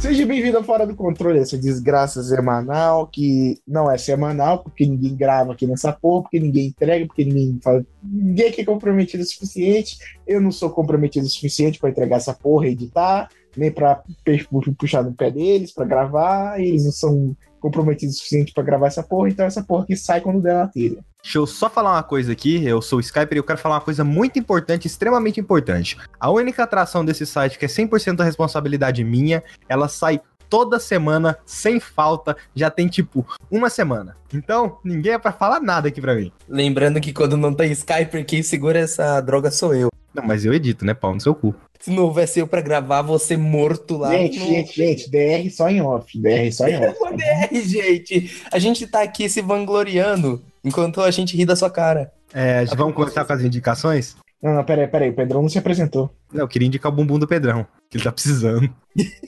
Seja bem-vindo a Fora do Controle, essa desgraça semanal que não é semanal, porque ninguém grava aqui nessa porra, porque ninguém entrega, porque ninguém fala. Ninguém aqui é comprometido o suficiente. Eu não sou comprometido o suficiente para entregar essa porra e editar, nem para puxar no pé deles, para gravar. Eles não são comprometidos o suficiente para gravar essa porra, então essa porra que sai quando der na telha. Deixa eu só falar uma coisa aqui. Eu sou o Skyper e eu quero falar uma coisa muito importante, extremamente importante. A única atração desse site, que é 100% da responsabilidade minha, ela sai toda semana, sem falta, já tem tipo uma semana. Então, ninguém é pra falar nada aqui pra mim. Lembrando que quando não tem Skyper, quem segura essa droga sou eu. Não, mas eu edito, né, pau no seu cu. Se não houvesse eu pra gravar, você morto lá. Gente, no... gente, gente, DR só em off. DR só em off. Uma DR, gente. A gente tá aqui se vangloriando enquanto a gente ri da sua cara. É, vamos começar com as indicações? Não, não, peraí, peraí. O Pedrão não se apresentou. Não, eu queria indicar o bumbum do Pedrão, que ele tá precisando.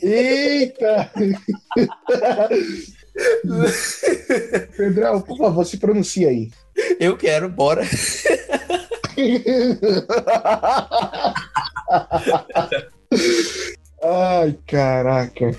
Eita! Pedrão, por favor, se pronuncia aí. Eu quero, bora. Ai, caraca.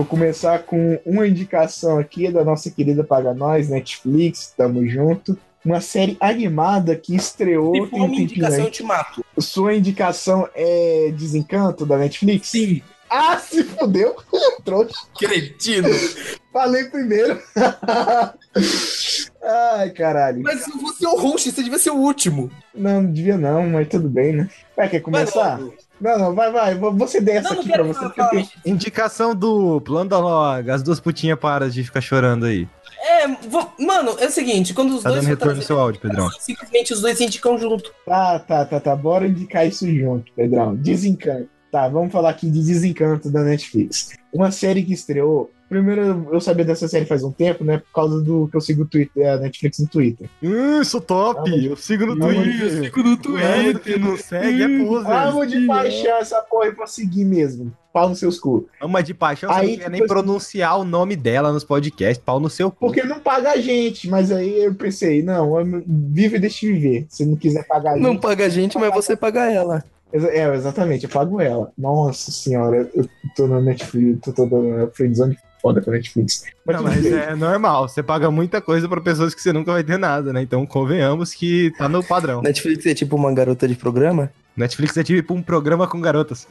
Vou começar com uma indicação aqui da nossa querida Paga Nós, Netflix, tamo junto. Uma série animada que estreou. Se for um uma indicação, eu te mato. Sua indicação é Desencanto da Netflix? Sim. Ah, se fudeu! Trouxa. Cretino. Falei primeiro. Ai, caralho. Mas você é o host, você devia ser o último. Não, não devia não, mas tudo bem, né? Vai, quer começar? Vai. Não, não, vai, vai. vou- Você dessa Não, não aqui pra você. falar. Indicação do plano da loga. As duas putinhas param de ficar chorando aí. É, vo- mano, é o seguinte, quando os Tá dois dando retorno no trazer- seu áudio, Pedrão. simplesmente os dois indicam junto. Tá, tá, tá, tá. Bora indicar isso junto, Pedrão. Desencanto. Tá, vamos falar aqui de Desencanto da Netflix. Uma série que estreou. Primeiro, eu sabia dessa série faz um tempo, né? Por causa do que eu sigo o Twitter, a Netflix no Twitter. Hum, sou top! Eu sigo no Twitter. fico no Mano, que não segue é poser. Amo de paixão essa porra e pra seguir mesmo. Pau nos seus cu. Ama de paixão, você Aí, não quer nem assim- pronunciar o nome dela nos podcasts. Pau no seu cu. Porque não paga a gente, mas aí eu pensei, não, eu- vive e deixa viver. Se não quiser pagar a Não gente. paga a gente, mas você paga ela. É, exatamente, eu pago ela. Nossa senhora, eu tô na Netflix, tô, tô, tô na friendzone foda com a Netflix. Mas, Não, mas é normal. Você paga muita coisa pra pessoas que você nunca vai ter nada, né? Então convenhamos que tá no padrão. Netflix é tipo uma garota de programa? Netflix é tipo um programa com garotas.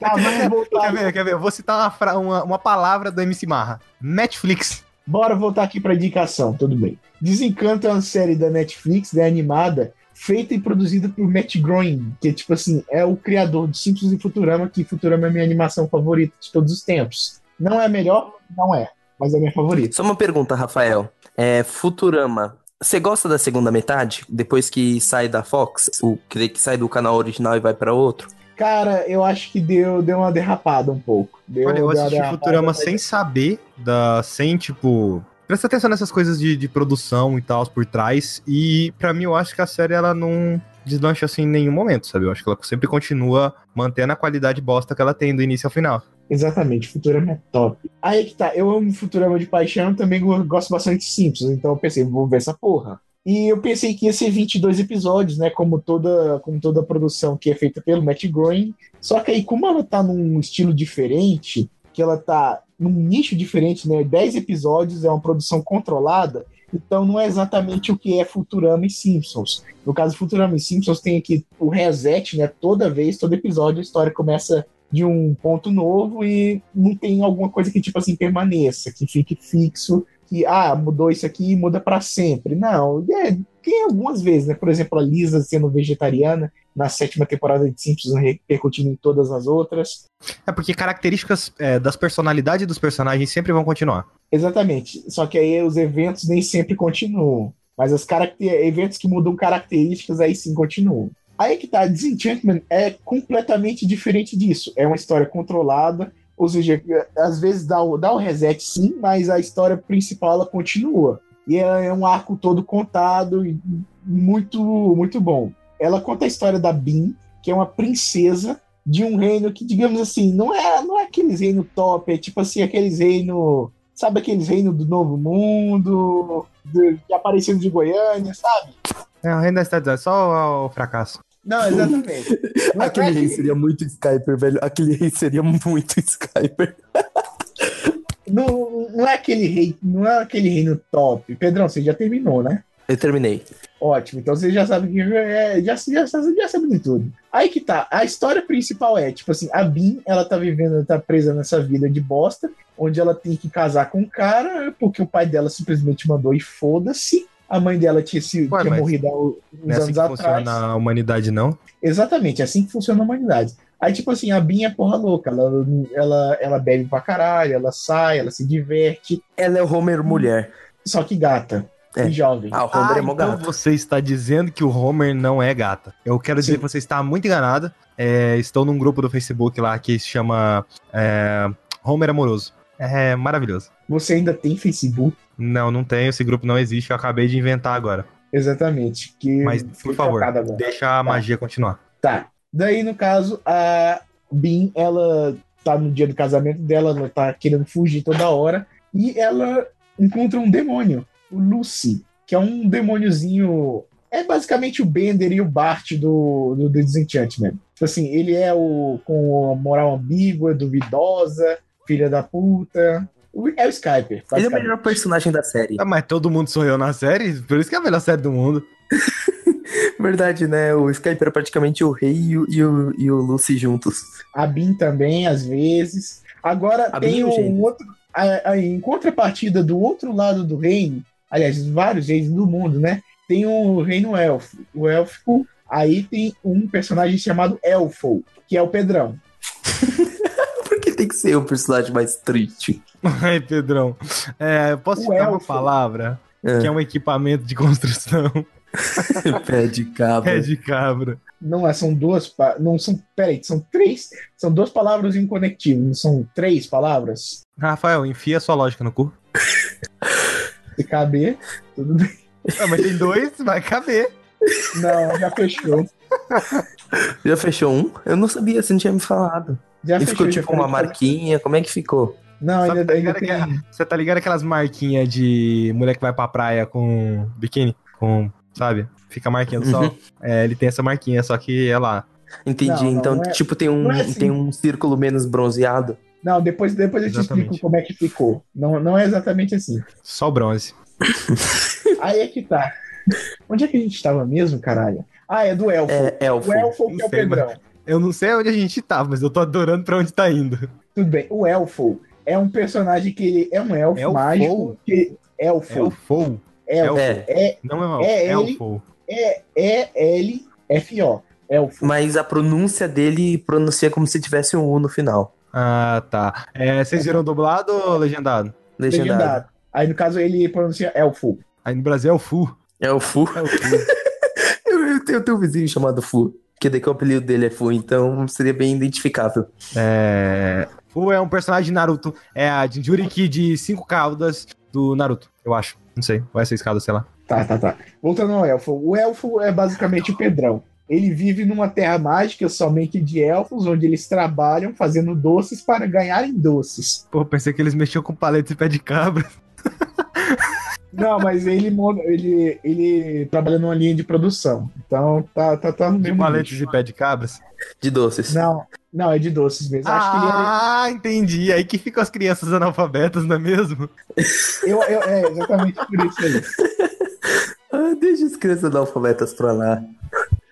Tá, vamos voltar, Quer ver? Quer ver? Eu vou citar uma, uma, uma palavra do MC Marra. Netflix. bora voltar aqui pra indicação, tudo bem. Desencanto é uma série da Netflix, né, animada, feita e produzida por Matt Groening, que tipo assim, é o criador de Simpsons e Futurama, que Futurama é a minha animação favorita de todos os tempos. Não é a melhor? Não é, mas é a minha favorita. Só uma pergunta, Rafael. É, Futurama. Você gosta da segunda metade? Depois que sai da Fox? O que, que sai do canal original e vai pra outro? Cara, eu acho que deu, deu uma derrapada um pouco. Deu, Olha, eu assisti derrapada, Futurama mas- sem saber, da, sem, tipo... Presta atenção nessas coisas de, de produção e tal por trás. E pra mim, eu acho que a série, ela não deslancha assim em nenhum momento, sabe? Eu acho que ela sempre continua mantendo a qualidade bosta que ela tem do início ao final. Exatamente, Futurama é top. Aí que tá, eu amo Futurama de paixão, também go- gosto bastante de Simpsons, então eu pensei, vou ver essa porra. E eu pensei que ia ser 22 episódios, né, como toda, como toda produção que é feita pelo Matt Groening. Só que aí, como ela tá num estilo diferente, que ela tá num nicho diferente, né, 10 episódios é uma produção controlada, então não é exatamente o que é Futurama e Simpsons. No caso, Futurama e Simpsons tem aqui o reset, né, toda vez, todo episódio a história começa de um ponto novo e não tem alguma coisa que, tipo assim, permaneça, que fique fixo, que, ah, mudou isso aqui e muda para sempre. Não, é, tem algumas vezes, né? Por exemplo, a Lisa sendo vegetariana na sétima temporada de Simpsons, repercutindo em todas as outras. É porque características é, das personalidades dos personagens sempre vão continuar. Exatamente. Só que aí os eventos nem sempre continuam. Mas os eventos que mudam características aí sim continuam. Aí que tá, Disenchantment é completamente diferente disso. É uma história controlada, Ou seja, às vezes dá o, dá o reset sim, mas a história principal ela continua. E é, é um arco todo contado e muito, muito bom. Ela conta a história da Bin, que é uma princesa de um reino que, digamos assim, não é, não é aqueles reinos top, é tipo assim, aqueles reinos. Sabe aqueles reinos do Novo Mundo, do, apareceram de Goiânia, sabe? É, o reino da cidade, é só o fracasso. Não, exatamente. Não é Aquele rei que- seria muito Skyper, velho. Aquele rei seria muito Skyper. não, não é aquele rei, não é aquele reino top. Pedrão, você já terminou, né? Eu terminei. Ótimo, então você já sabe que é, já, já, já sabe de tudo. Aí que tá, a história principal é, tipo assim, a Bin, ela tá vivendo, tá presa nessa vida de bosta, onde ela tem que casar com um cara, porque o pai dela simplesmente mandou e foda-se. A mãe dela tinha, se, Ué, tinha morrido há uns Não é assim anos que atrás. funciona a humanidade, não? Exatamente, é assim que funciona a humanidade. Aí, tipo assim, a Bin é porra louca, ela, ela, ela bebe pra caralho, ela sai, ela se diverte, Ela é o Homer mulher. só que gata É. e jovem. Ah, o Homer é mó então gato. você está dizendo que o Homer não é gata. Eu quero dizer Sim. que você está muito enganada. É, estou num grupo do Facebook lá que se chama é, Homer Amoroso. É maravilhoso. Você ainda tem Facebook? Não, não tenho. Esse grupo não existe. Eu acabei de inventar agora. Exatamente. Que Mas, por favor, deixa a magia continuar. Tá. Daí, no caso, a Bin, ela tá no dia do casamento dela, ela tá querendo fugir toda hora, e ela encontra um demônio, o Lucy, que é um demôniozinho. É basicamente o Bender e o Bart do, do, do Disenchantment. Tipo assim, ele é o com a moral ambígua, duvidosa, filha da puta. É o Skyper. Ele é o melhor personagem da série. Ah, mas todo mundo sou eu na série, por isso que é a melhor série do mundo. Verdade, né? O Skyper é praticamente o rei e o, e o, e o Lucy juntos. A Bin também, às vezes. Agora A tem Bin é um outro. a- a- em contrapartida do outro lado do reino, aliás, vários reinos do mundo, né? Tem o reino elfo. O élfico, aí tem um personagem chamado Elfo, que é o Pedrão. Tem que ser o personagem mais triste? Ai, Pedrão. É, posso O citar uma elfo. palavra? É. Que é um equipamento de construção. Pé de cabra. É de cabra. Não é, são duas. pa- Não são. Peraí, são três. São duas palavras inconectivas, não são três palavras? Rafael, enfia sua lógica no cu. Se caber, tudo bem. Ah, mas tem dois, vai caber. Não, já fechou. Já fechou um? Eu não sabia, você não tinha me falado. Já e fechou. ficou tipo uma marquinha, como é que ficou? Não, Sabe, ainda, tá ainda ligado tem. Você tá ligado aquelas marquinhas de mulher que vai pra praia com biquíni? Com, sabe? Fica a marquinha do sol. Uhum. É, ele tem essa marquinha, só que é lá. Entendi. Não, não, então, não é- tipo, tem um, é assim. tem um círculo menos bronzeado. Não, depois, depois eu te Exatamente. explico como é que ficou. Não, não é exatamente assim. Só bronze. Aí é que tá. Onde é que a gente tava mesmo, caralho? Ah, é do Elfo. É elfo. O Elfo que é o Pedrão. Eu não sei onde a gente tá, mas eu tô adorando pra onde tá indo. Tudo bem. O Elfo é um personagem que ele é um elfo Elfo? mágico. Que, elfo. É o Fou. Elfo. É, É, Não é o É é o ele. Fou. é, é L-F-O. Elfo. mas a pronúncia dele pronuncia como se tivesse um U no final. Ah, tá. É, vocês viram dublado ou legendado? Legendado. Legendado. Aí, no caso, ele pronuncia Elfo. Aí no Brasil é o Fu. É o Fu. É o Fu. Eu, eu tenho, eu tenho um vizinho chamado Fu. Que daí que o apelido dele é Fu, então seria bem identificável. É... Fu é um personagem de Naruto. É a Jinjuriki de cinco caudas do Naruto, eu acho. Não sei. Ou é seis caudas, sei lá. Tá, tá, tá. Voltando ao elfo. O elfo é basicamente o Pedrão. Ele vive numa terra mágica somente de elfos, onde eles trabalham fazendo doces para ganharem doces. Pô, pensei que eles mexiam com paletes e pé de cabra. Não, mas ele, ele, ele trabalha numa linha de produção. Então tá, tá, tá no De mesmo paletes nicho. e pé de cabras. De doces. Não, não, é de doces mesmo. Acho que ele Ah, entendi. Aí que ficam as crianças analfabetas, não é mesmo? é, eu, eu- é exatamente por isso aí. Ah, deixa as crianças analfabetas pra lá.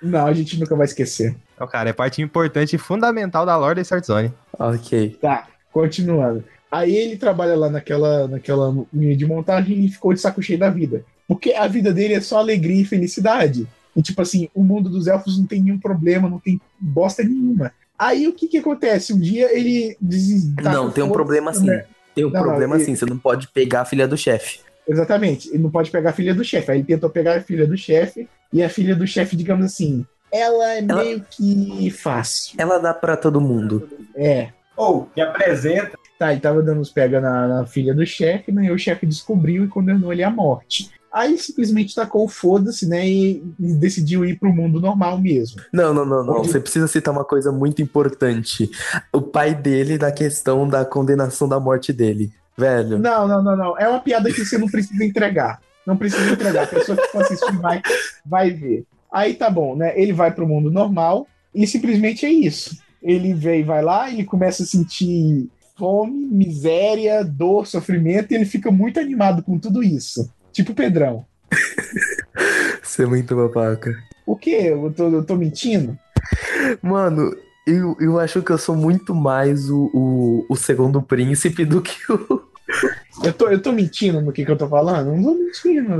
Não, a gente nunca vai esquecer. Então, cara, é parte importante e fundamental da lore da Start Zone. Ok. Tá, continuando. Aí ele trabalha lá naquela, naquela linha de montagem e ficou de saco cheio da vida. Porque a vida dele é só alegria e felicidade. E tipo assim, o mundo dos elfos não tem nenhum problema, não tem bosta nenhuma. Aí o que que acontece? Um dia ele des- taca não, tem um problema na sim. Tem um Não, problema ele- sim. Você não pode pegar a filha do chefe. Exatamente. Ele não pode pegar a filha do chefe. Aí ele tentou pegar a filha do chefe. E a filha do chefe, digamos assim, ela é Ela- meio que fácil. Ela dá pra todo mundo. É. Ou, que apresenta. Tá, ele tava dando os pega na, na filha do chefe, né? E o chefe descobriu e condenou ele à morte. Aí simplesmente tacou o foda-se, né? E, e decidiu ir pro mundo normal mesmo. Não, não, não, não. Onde- Você precisa citar uma coisa muito importante. O pai dele na questão da condenação da morte dele. Velho. Não, não, não, não. É uma piada que você não precisa entregar. Não precisa entregar. A pessoa que for assistir vai, vai ver. Aí tá bom, né? Ele vai pro mundo normal e simplesmente é isso. Ele vem, vai lá, ele começa a sentir fome, miséria, dor, sofrimento, e ele fica muito animado com tudo isso. Tipo o Pedrão. Você é muito babaca. O quê? Eu tô, eu tô mentindo? Mano, eu, eu acho que eu sou muito mais o, o, o segundo príncipe do que o. Eu tô, eu tô mentindo no que, que eu tô falando? Não tô mentindo.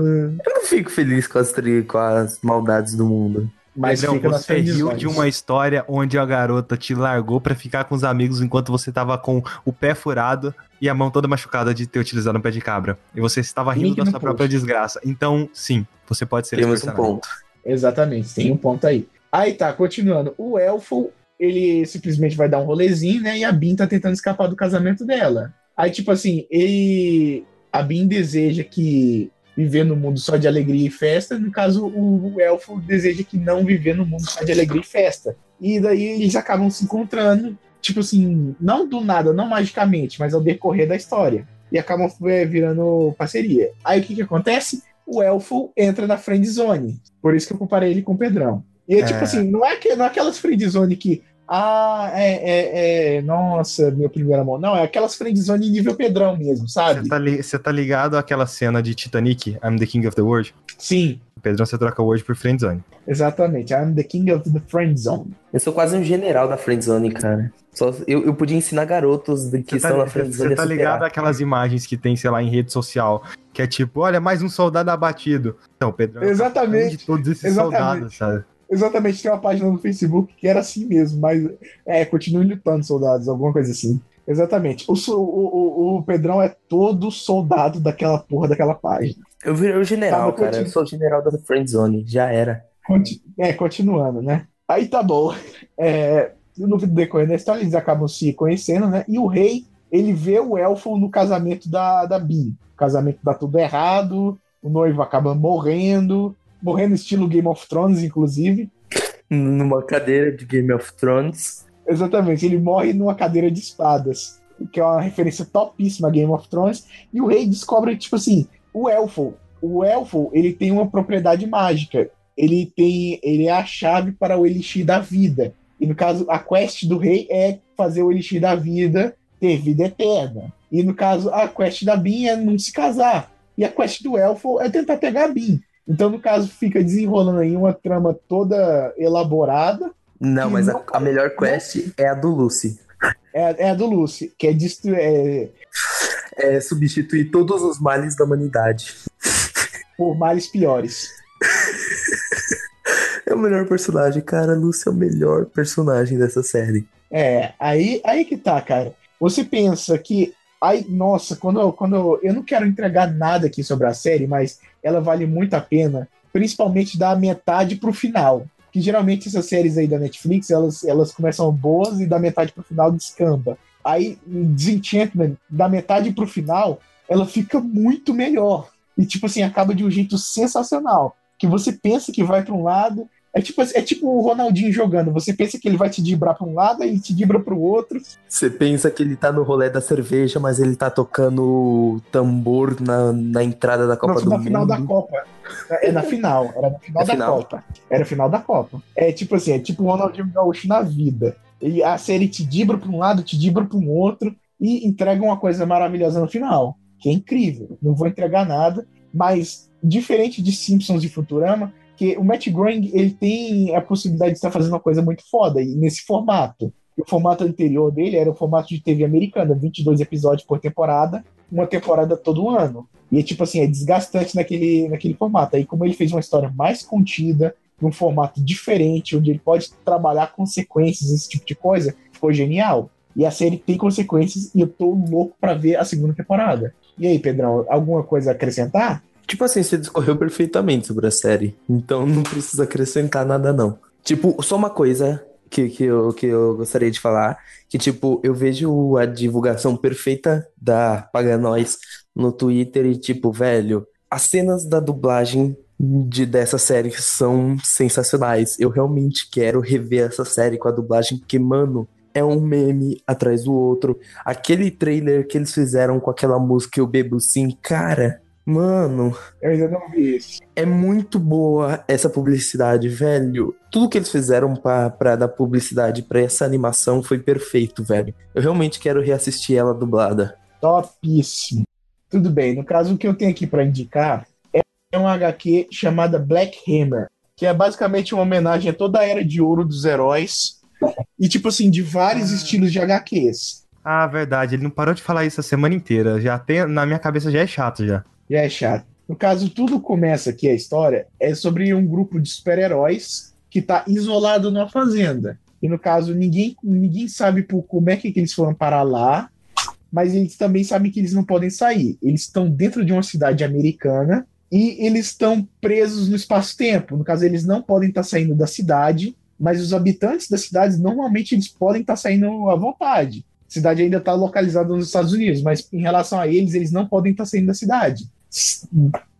Eu não fico feliz com as, tri, com as maldades do mundo. Mas Pedrão, fica você riu de uma história onde a garota te largou pra ficar com os amigos enquanto você tava com o pé furado e a mão toda machucada de ter utilizado um pé de cabra. E você estava rindo Link da sua post. própria desgraça. Então, sim, você pode ser Temos um ponto. Exatamente, tem um ponto aí. Aí tá, continuando. O elfo, ele simplesmente vai dar um rolezinho, né? E a Bin tá tentando escapar do casamento dela. Aí, tipo assim, ele. A Bin deseja que viver no mundo só de alegria e festa. No caso, o, elfo deseja que não viver no mundo só de alegria e festa. E daí eles acabam se encontrando, tipo assim, não do nada, não magicamente, mas ao decorrer da história. E acabam é, virando parceria. Aí o que que acontece? O elfo entra na friend zone. Por isso que eu comparei ele com o Pedrão. E é, É. tipo assim, não é, que, não é aquelas friend zone que. Ah, é, é, é, Nossa, meu primeiro amor. Não, é aquelas friend zone nível Pedrão mesmo, sabe? Você tá, li- tá ligado àquela cena de Titanic, I'm the King of the World? Sim, O Pedrão você troca o World por Friendzone. exatamente. I'm the king of the friend zone. Eu sou quase um general da friendzone, cara. Só, eu, eu podia ensinar garotos de que Você estão tá, na friendzone você tá superar. ligado àquelas imagens que tem, sei lá, em rede social, que é tipo, olha, mais um soldado abatido. Então, Pedrão, é o Exatamente, capitão de todos esses exatamente. soldados, sabe? Exatamente, tem uma página no Facebook que era assim mesmo, mas é, continue lutando, soldados, alguma coisa assim. Exatamente. O, o, o, o Pedrão é todo soldado daquela porra daquela página. Eu virei o general, Tá, cara. Eu sou o general da friendzone. Já era. Conti- É, continuando, né? Aí tá bom. É, no decorrer da história, eles acabam se conhecendo, né? E o rei, ele vê o elfo no casamento da, da Bin. O casamento dá tudo errado, o noivo acaba morrendo, morrendo estilo Game of Thrones, inclusive. Numa cadeira de Game of Thrones. Exatamente, ele morre numa cadeira de espadas, que é uma referência topíssima a Game of Thrones, e o rei descobre, tipo assim, o elfo, o elfo, ele tem uma propriedade mágica, ele tem, ele é a chave para o elixir da vida, e no caso, a quest do rei é fazer o elixir da vida ter vida eterna, e no caso, a quest da Bin é não se casar, e a quest do elfo é tentar pegar a Bin. Então, no caso, fica desenrolando aí uma trama toda elaborada, Não, mas não- a, a melhor quest é a do Lucy. é, é a do Lucy, que é, destru- é É substituir todos os males da humanidade. por males piores. É o melhor personagem, cara. Lucy é o melhor personagem dessa série. É, aí, aí que tá, cara. Você pensa que. Aí, nossa, quando, eu- quando eu, eu não quero entregar nada aqui sobre a série, mas ela vale muito a pena, principalmente da metade pro final. Que geralmente essas séries aí da Netflix, elas, elas começam boas e da metade pro final descamba. Aí, Disenchantment, da metade pro final, ela fica muito melhor. E, tipo assim, acaba de um jeito sensacional. Que você pensa que vai pra um lado, é tipo, é tipo o Ronaldinho jogando. Você pensa que ele vai te dibrar pra um lado e te dibra pro outro. Você pensa que ele tá no rolê da cerveja, mas ele tá tocando tambor na, na entrada da Copa na, do na Mundo. final da Copa. É na final. Era na final É da final? Copa. Era a final da Copa. É tipo assim, é tipo o Ronaldinho Gaúcho na vida. Ele, a série te dibra pra um lado, te dibra pra um outro e entrega uma coisa maravilhosa no final. Que é incrível. Não vou entregar nada, mas diferente de Simpsons e Futurama, que o Matt Groening ele tem a possibilidade de estar fazendo uma coisa muito foda e nesse formato. O formato anterior dele era o formato de TV americana, 22 episódios por temporada, uma temporada todo ano. E é tipo assim, é desgastante naquele, naquele formato. Aí, como ele fez uma história mais contida, num formato diferente, onde ele pode trabalhar consequências, esse tipo de coisa, ficou genial. E a série tem consequências e eu tô louco pra ver a segunda temporada. E aí, Pedrão, alguma coisa a acrescentar? Tipo assim, você discorreu perfeitamente sobre a série. Então não precisa acrescentar nada, não. Tipo, só uma coisa que, que, eu, que eu gostaria de falar. Que, tipo, eu vejo a divulgação perfeita da Paga no Twitter e, tipo, velho, as cenas da dublagem de dessa série são sensacionais. Eu realmente quero rever essa série com a dublagem, porque, mano, é um meme atrás do outro. Aquele trailer que eles fizeram com aquela música Eu Bebo Sim, cara, mano. Eu ainda não vi isso. É muito boa essa publicidade, velho. Tudo que eles fizeram pra, pra dar publicidade pra essa animação foi perfeito, velho. Eu realmente quero reassistir ela dublada. Topíssimo. Tudo bem, no caso, o que eu tenho aqui para indicar é um HQ chamada Black Hammer, que é basicamente uma homenagem a toda a era de ouro dos heróis e, tipo assim, de vários ah. estilos de HQs. Ah, verdade, ele não parou de falar isso a semana inteira. Já tem, na minha cabeça já é chato já. Já é chato. No caso, tudo começa aqui a história é sobre um grupo de super-heróis que está isolado numa fazenda. E no caso, ninguém, ninguém sabe por, como é que, eles foram parar lá, mas eles também sabem que eles não podem sair. Eles estão dentro de uma cidade americana e eles estão presos no espaço-tempo. No caso, eles não podem estar tá saindo da cidade, mas os habitantes das cidades normalmente eles podem estar tá saindo à vontade. A cidade ainda está localizada nos Estados Unidos, mas em relação a eles, eles não podem estar tá saindo da cidade.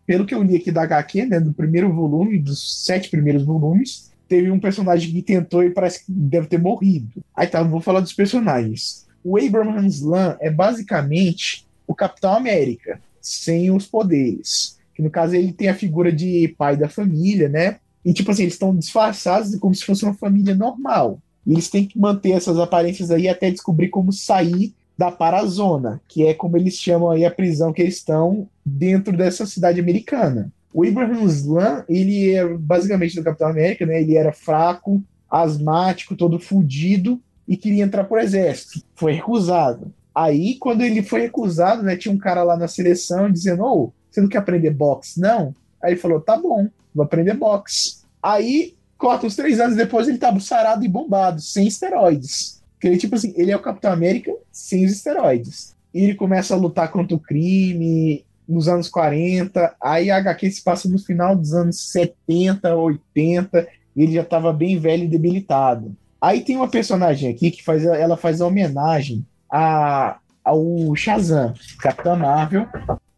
Pelo que eu li aqui da HQ, né, do primeiro volume, dos sete primeiros volumes, teve um personagem que tentou e parece que deve ter morrido. Aí tá, vou falar dos personagens. O Abraham Hanslan é basicamente o Capitão América, sem os poderes que no caso ele tem a figura de pai da família, né? E tipo assim, eles estão disfarçados como se fosse uma família normal. E eles têm que manter essas aparências aí até descobrir como sair da Parazona, que é como eles chamam aí a prisão que eles estão dentro dessa cidade americana. O Abraham Slam, ele é basicamente do Capitão América, né? Ele era fraco, asmático, todo fudido e queria entrar pro exército. Foi recusado. Aí, quando ele foi recusado, né, tinha um cara lá na seleção dizendo: Ô, oh, você não quer aprender boxe, não? Aí ele falou: tá bom, vou aprender boxe. Aí, corta uns três anos depois, ele tá sarado e bombado, sem esteroides. Ele, tipo assim, ele é o Capitão América sem os esteroides. E ele começa a lutar contra o crime nos anos 40. Aí a HQ se passa no final dos anos 70, 80. E ele já estava bem velho e debilitado. Aí tem uma personagem aqui que faz, ela faz a homenagem a, ao Shazam, Capitão Marvel,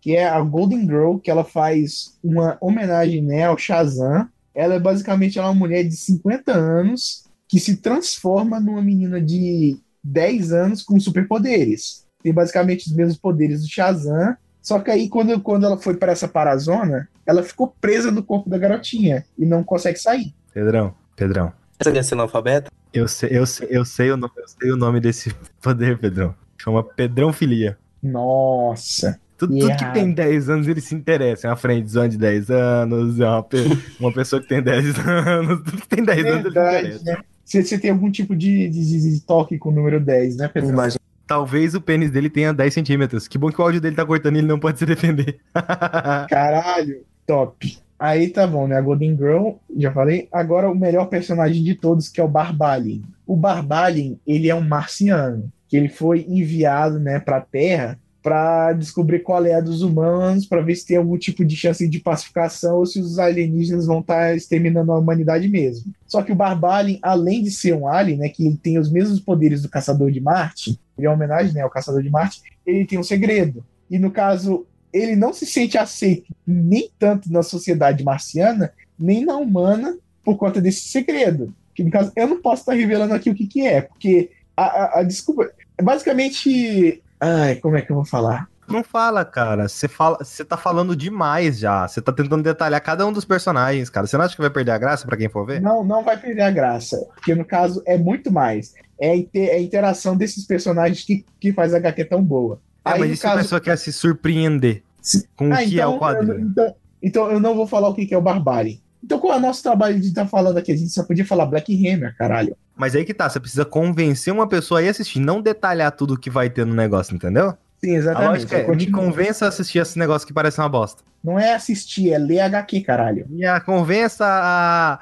que é a Golden Girl, que ela faz uma homenagem né, ao Shazam. Ela é basicamente uma mulher de 50 anos que se transforma numa menina de 10 anos com superpoderes. Tem basicamente os mesmos poderes do Shazam, só que aí, quando, quando ela foi para essa parazona, ela ficou presa no corpo da garotinha e não consegue sair. Pedrão, Pedrão. Você quer ser analfabeta? Eu sei, eu, sei, eu, sei o nome, eu sei o nome desse poder, Pedrão. Chama Pedrão Filia. Nossa. Tudo, tudo, que tem 10 anos, ele se interessa. É uma friendzone de 10 anos, é uma, uma pessoa que tem 10 anos. Tudo que tem 10 Verdade, anos, ele se interessa. Né? Você, você tem algum tipo de, de, de, toque com o número 10, né, Pedro? Imagina. Talvez o pênis dele tenha 10 centímetros. Que bom que o áudio dele tá cortando e ele não pode se defender. Caralho, top. Aí tá bom, né? A Golden Girl, já falei. Agora o melhor personagem de todos, que é o Barbalin. O Barbalin, ele é um marciano, que ele foi enviado, né, pra Terra para descobrir qual é a dos humanos, para ver se tem algum tipo de chance de pacificação ou se os alienígenas vão estar tá exterminando a humanidade mesmo. Só que o Barbalin, além de ser um alien, né, que ele tem os mesmos poderes do Caçador de Marte, ele é uma homenagem né, ao Caçador de Marte, ele tem um segredo. E no caso, ele não se sente aceito nem tanto na sociedade marciana, nem na humana, por conta desse segredo. Que no caso, eu não posso estar revelando aqui o que, que é, porque a, a, a desculpa. Basicamente, Ai, como é que eu vou falar? Não fala, cara. Você fala, você tá falando demais já. Você tá tentando detalhar cada um dos personagens, cara. Você não acha que vai perder a graça para quem for ver? Não, não vai perder a graça, porque no caso é muito mais. É a, é interação desses personagens que, que faz a HQ tão boa. Ah, Aí, mas e se caso... a pessoa quer se surpreender se... com ah, o que então, é o então, quadrinho? Eu, então, então eu não vou falar o que é o Barbari. Então qual é o nosso trabalho de estar tá falando aqui? A gente só podia falar Black Hammer, caralho. Mas aí que tá, você precisa convencer uma pessoa a ir assistir, não detalhar tudo que vai ter no negócio, entendeu? Sim, exatamente. A é, me convença a assistir esse negócio que parece uma bosta. Não é assistir, é ler HQ, caralho. E a convença a...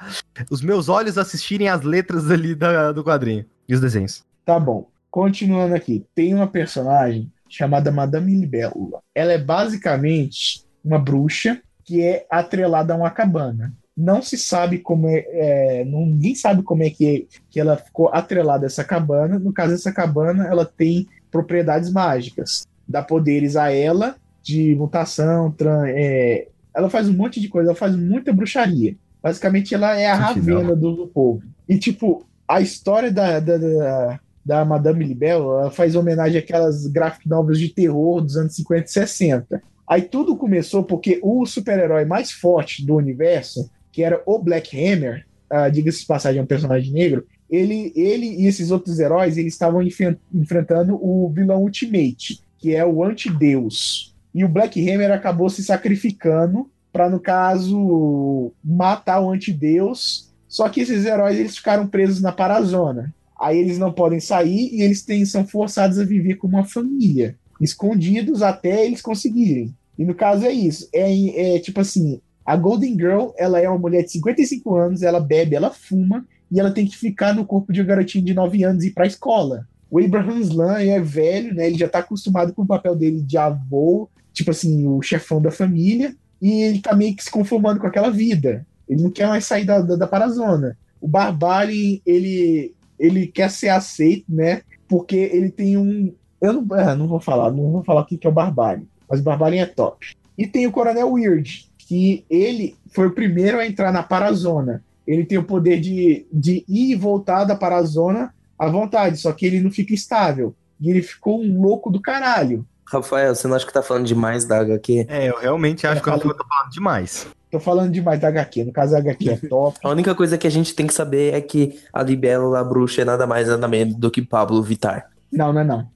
os meus olhos assistirem as letras ali da, do quadrinho e os desenhos. Tá bom. Continuando aqui, tem uma personagem chamada Madame Libélula. Ela é basicamente uma bruxa que é atrelada a uma cabana. Não se sabe como é, é ninguém sabe como é que, que ela ficou atrelada a essa cabana. No caso, essa cabana ela tem propriedades mágicas, dá poderes a ela de mutação, é, ela faz um monte de coisa, ela faz muita bruxaria. Basicamente, ela é a Ravena do, do, povo. E, tipo, a história da, da, da, da Madame Libel ela faz homenagem àquelas graphic novels de terror dos anos 50 e 60. Aí tudo começou porque o super-herói mais forte do universo, que era o Black Hammer, uh, diga-se de passagem, é um personagem negro, ele, ele e esses outros heróis eles estavam enfrentando o vilão Ultimate, que é o antideus. E o Black Hammer acabou se sacrificando para, no caso, matar o antideus. Só que esses heróis eles ficaram presos na Parazona. Aí eles não podem sair e eles têm, são forçados a viver como uma família, escondidos até eles conseguirem. E no caso é isso. É, é tipo assim: a Golden Girl ela é uma mulher de 55 anos, ela bebe, ela fuma e ela tem que ficar no corpo de um garotinho de 9 anos e ir para a escola. O Abraham Slan é velho, né? Ele já está acostumado com o papel dele de avô, tipo assim, o chefão da família, e ele tá meio que se conformando com aquela vida. Ele não quer mais sair da, da, da parazona. O Barbari, ele, ele quer ser aceito, né? Porque ele tem um. Eu não, é, não vou falar, não vou falar o que é o Barbari, mas o Barbari é top. E tem o Coronel Weird, que ele foi o primeiro a entrar na Parazona. Ele tem o poder de, de ir e voltar da Parazona à vontade, só que ele não fica estável. E ele ficou um louco do caralho. Rafael, você não acha que tá falando demais da HQ? É, eu realmente acho eu que eu tô falando demais. Tô falando demais da HQ. No caso, a HQ é top. a única coisa que a gente tem que saber é que a Libélula Bruxa é nada mais nada menos do que Pablo Vittar. Não, não é não.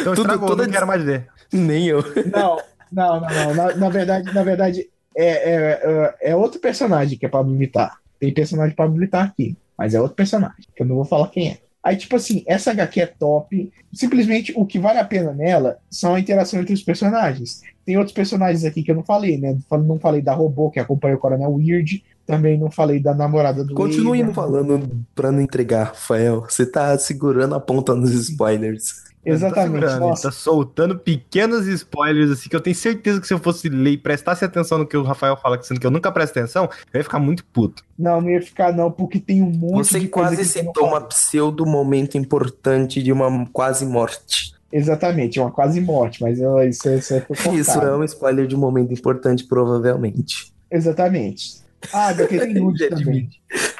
então Tudo, estragou, toda... não quero mais ver. Nem eu. Não, não, não, não. Na, na verdade, na verdade é, é, é, é outro personagem que é Pablo Vittar. Tem personagem Pablo Vittar aqui, mas é outro personagem, que eu não vou falar quem é. Aí, tipo assim, essa HQ é top. Simplesmente o que vale a pena nela são a interação entre os personagens. Tem outros personagens aqui que eu não falei, né? Não falei da robô que acompanha o Coronel Weird. Também não falei da namorada do Continue não falando pra não entregar, Rafael. Você tá segurando a ponta nos spoilers. Exatamente. Tá, tá, soltando pequenos spoilers, assim, que eu tenho certeza que se eu fosse ler e prestasse atenção no que o Rafael fala, sendo que eu nunca presto atenção, eu ia ficar muito puto. Não, não ia ficar, não, porque tem um monte Você de quase coisa citou uma pseudo momento importante de uma quase morte. Exatamente, uma quase morte, mas isso, isso é Isso é um spoiler de um momento importante, provavelmente. Exatamente. Ah, a HQ tem nude também.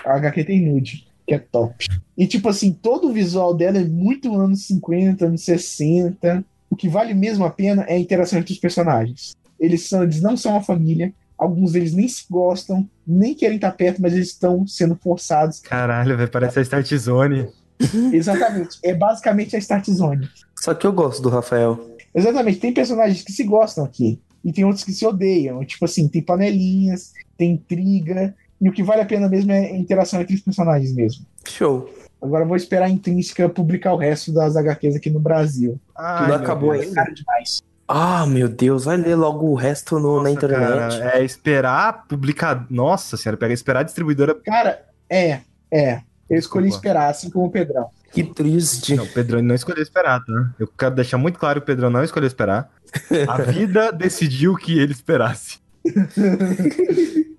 A HQ tem nude que é top. E, tipo assim, todo o visual dela é muito anos 50, anos 60. O que vale mesmo a pena é a interação entre os personagens. Eles, são, eles não são uma família, alguns deles nem se gostam, nem querem estar perto, mas eles estão sendo forçados. Caralho, vai parecer a Start Zone. Exatamente, é basicamente a Start Zone. Só que eu gosto do Rafael. Exatamente, tem personagens que se gostam aqui, e tem outros que se odeiam. Tipo assim, tem panelinhas, tem intriga, e o que vale a pena mesmo é a interação entre os personagens mesmo. Show. Agora vou esperar a Intrínseca publicar o resto das HQs aqui no Brasil. Ah, Tudo acabou ainda. É demais. Ah, meu Deus, vai ler logo o resto no, Nossa, na internet. Cara, é esperar publicar. Nossa senhora, pega esperar a distribuidora. Cara, é, é. Eu escolhi Desculpa. esperar, assim como o Pedrão. Que triste. Não, o Pedrão não escolheu esperar, tá? Eu quero deixar muito claro que o Pedrão não escolheu esperar. A vida decidiu que ele esperasse.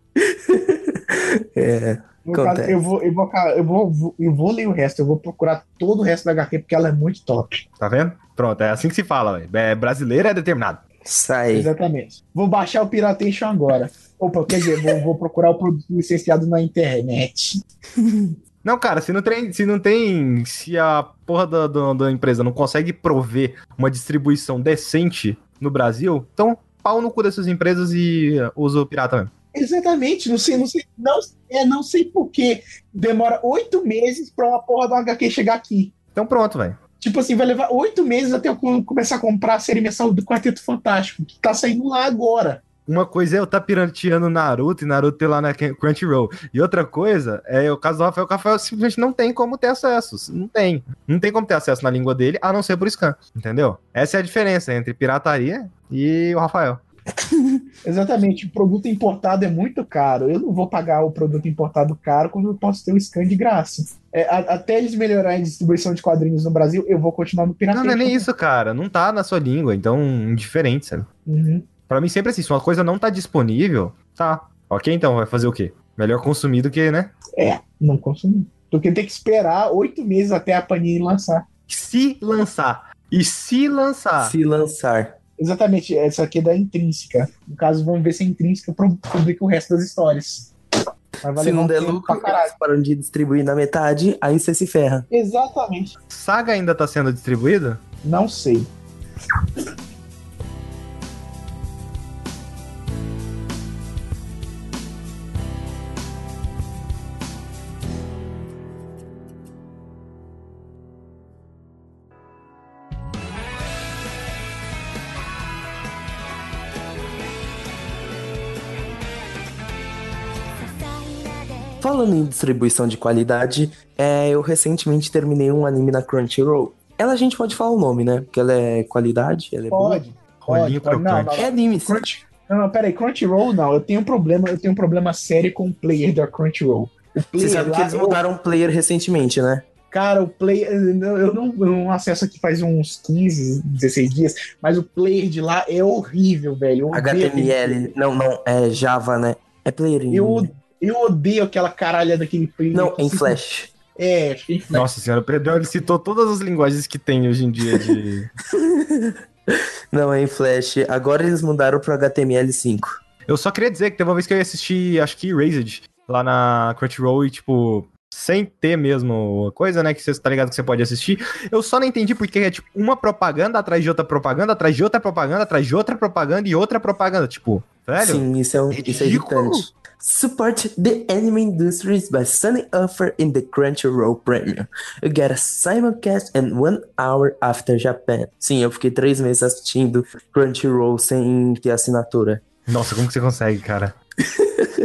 é. Caso, eu, vou, eu, vou, eu, vou, eu vou ler o resto, eu vou procurar todo o resto da HQ porque ela é muito top. Tá vendo? Pronto, é assim que se fala, véio. É brasileiro é determinado. Sai. Exatamente. Vou baixar o Piratation agora. Opa, quer dizer, vou, vou procurar o produto licenciado na internet. Não, cara, se não tem. Se, não tem, se a porra da, da, da, empresa não consegue prover uma distribuição decente no Brasil, então pau no cu dessas empresas e usa o pirata mesmo. Exatamente, não sei, não sei, não, é, não sei por que demora oito meses pra uma porra do HQ chegar aqui. Então pronto, velho. Tipo assim, vai levar oito meses até eu começar a comprar a série mensal do Quarteto Fantástico, que tá saindo lá agora. Uma coisa é eu estar tá piranteando Naruto e Naruto ter lá na Crunchyroll. E outra coisa é o caso do Rafael, o Rafael simplesmente não tem como ter acesso. Não tem. Não tem como ter acesso na língua dele, a não ser por scan. Entendeu? Essa é a diferença entre pirataria e o Rafael. Exatamente, o produto importado é muito caro. Eu não vou pagar o produto importado caro quando eu posso ter o scan de graça. É, a, até eles melhorarem a distribuição de quadrinhos no Brasil, eu vou continuar no pirata. Não, não é nem isso, cara. Não tá na sua língua, então indiferente, sabe? Uhum. Pra mim, sempre assim, se uma coisa não tá disponível, tá. Ok, então, vai fazer o quê? Melhor consumir do que, né? É, não consumi. Porque tem que esperar oito meses até a Panini lançar. Se lançar. E se lançar. Se lançar. Exatamente, essa aqui é da Intrínseca. No caso, vamos ver se a Intrínseca publica o resto das histórias. Se não der lucro, eles param de distribuir na metade, aí você se ferra. Exatamente. Saga ainda tá sendo distribuída? Não sei. Falando em distribuição de qualidade, é, eu recentemente terminei um anime na Crunchyroll. Ela a gente pode falar o nome, né? Porque ela é qualidade, ela é boa. Pode. Rolinho pode, pode. Não, É anime, sim. Crunch... Não, não, peraí, Crunchyroll não. Eu tenho um problema, eu tenho um problema sério com o player da Crunchyroll. O Você player sabe lá, que eles eu- mudaram o player recentemente, né? Cara, o player. Eu não, eu não acesso aqui faz uns 15, 16 dias, mas o player de lá é horrível, velho. HTML, não, não, é Java, né? É player. Eu, eu odeio aquela caralha daquele player. Não, que em Flash. É, acho que em Flash. Nossa senhora, o Pedrão ele citou todas as linguagens que tem hoje em dia de. Não, é em Flash. Agora eles mudaram pro HTML5. eu só queria dizer que teve uma vez que eu ia assistir, acho que Erased, lá na Crunchyroll e, tipo, sem ter mesmo coisa, né? Que você tá ligado que você pode assistir. Eu só não entendi porque é, tipo, uma propaganda atrás de outra propaganda, atrás de outra propaganda, atrás de outra propaganda e outra propaganda. Tipo, velho. Sim, isso é, um, isso é irritante. Support the anime industries by signing offer in the Crunchyroll Premium. You get a simulcast and one hour after Japan. Sim, eu fiquei três meses assistindo Crunchyroll sem ter assinatura. Nossa, como que você consegue, cara?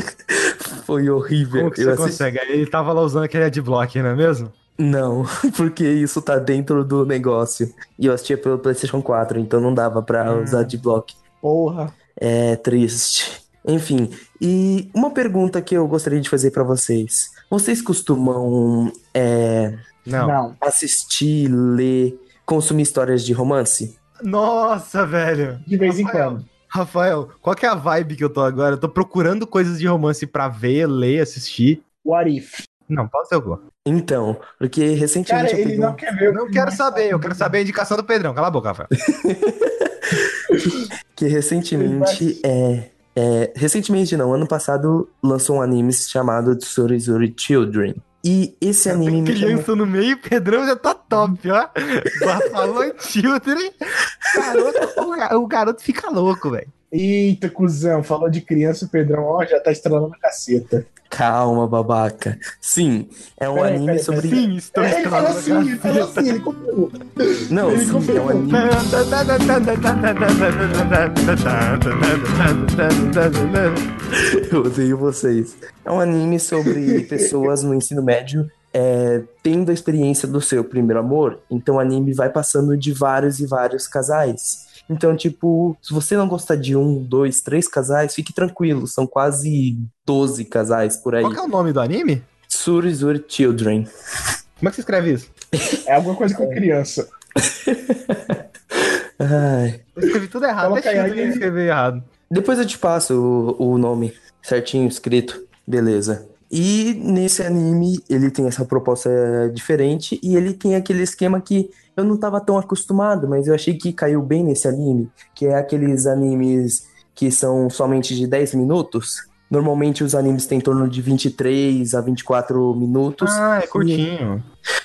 Foi horrível. Como que você assisti- consegue? Ele tava lá usando aquele adblock, não é mesmo? Não, porque isso tá dentro do negócio. E eu assistia pelo PlayStation 4, então não dava pra Hum. usar de block. Porra. É triste. Enfim, e uma pergunta que eu gostaria de fazer pra vocês. Vocês costumam é, Não. Assistir, ler, consumir histórias de romance? Nossa, velho. De vez em quando. Rafael, qual que é a vibe que eu tô agora? Eu tô procurando coisas de romance pra ver, ler, assistir. What if? Não, pode ser o. Então, porque Cara, recentemente eu ele peguei não quer ver. Eu não quero saber, eu quero saber a indicação do Pedrão. Cala a boca, Rafael. que recentemente é, é recentemente não, ano passado lançou um anime chamado Tsurizuri Children. E esse anime me chamou Criança no meio, Pedrão já tá top, ó. Falou em Children. Garoto, o, ga- o garoto fica louco, velho. Eita, cuzão, falou de criança, o Pedrão, ó, já tá estralando a caceta. Calma, babaca. Sim, é um Peraí, anime peraí, sobre. Sim, estou É, ele falou assim, ele falou assim, ele confirmou. Não, Ele sim, é um anime. Eu odeio vocês. É um anime sobre pessoas no ensino médio é, tendo a experiência do seu primeiro amor. Então o anime vai passando de vários e vários casais. Então, tipo, se você não gostar de um, dois, três casais, fique tranquilo. São quase 12 casais por aí. Qual que é o nome do anime? Tsurizuri Children. Como é que você escreve isso? É alguma coisa com criança. Ai. Eu escrevi tudo errado. Coloca Children eu aí. escrevi errado. Depois eu te passo o, o nome certinho escrito. Beleza. E nesse anime ele tem essa proposta diferente e ele tem aquele esquema que eu não tava tão acostumado, mas eu achei que caiu bem nesse anime, que é aqueles animes que são somente de 10 minutos. Normalmente os animes têm em torno de 23 a 24 minutos. Ah, é curtinho.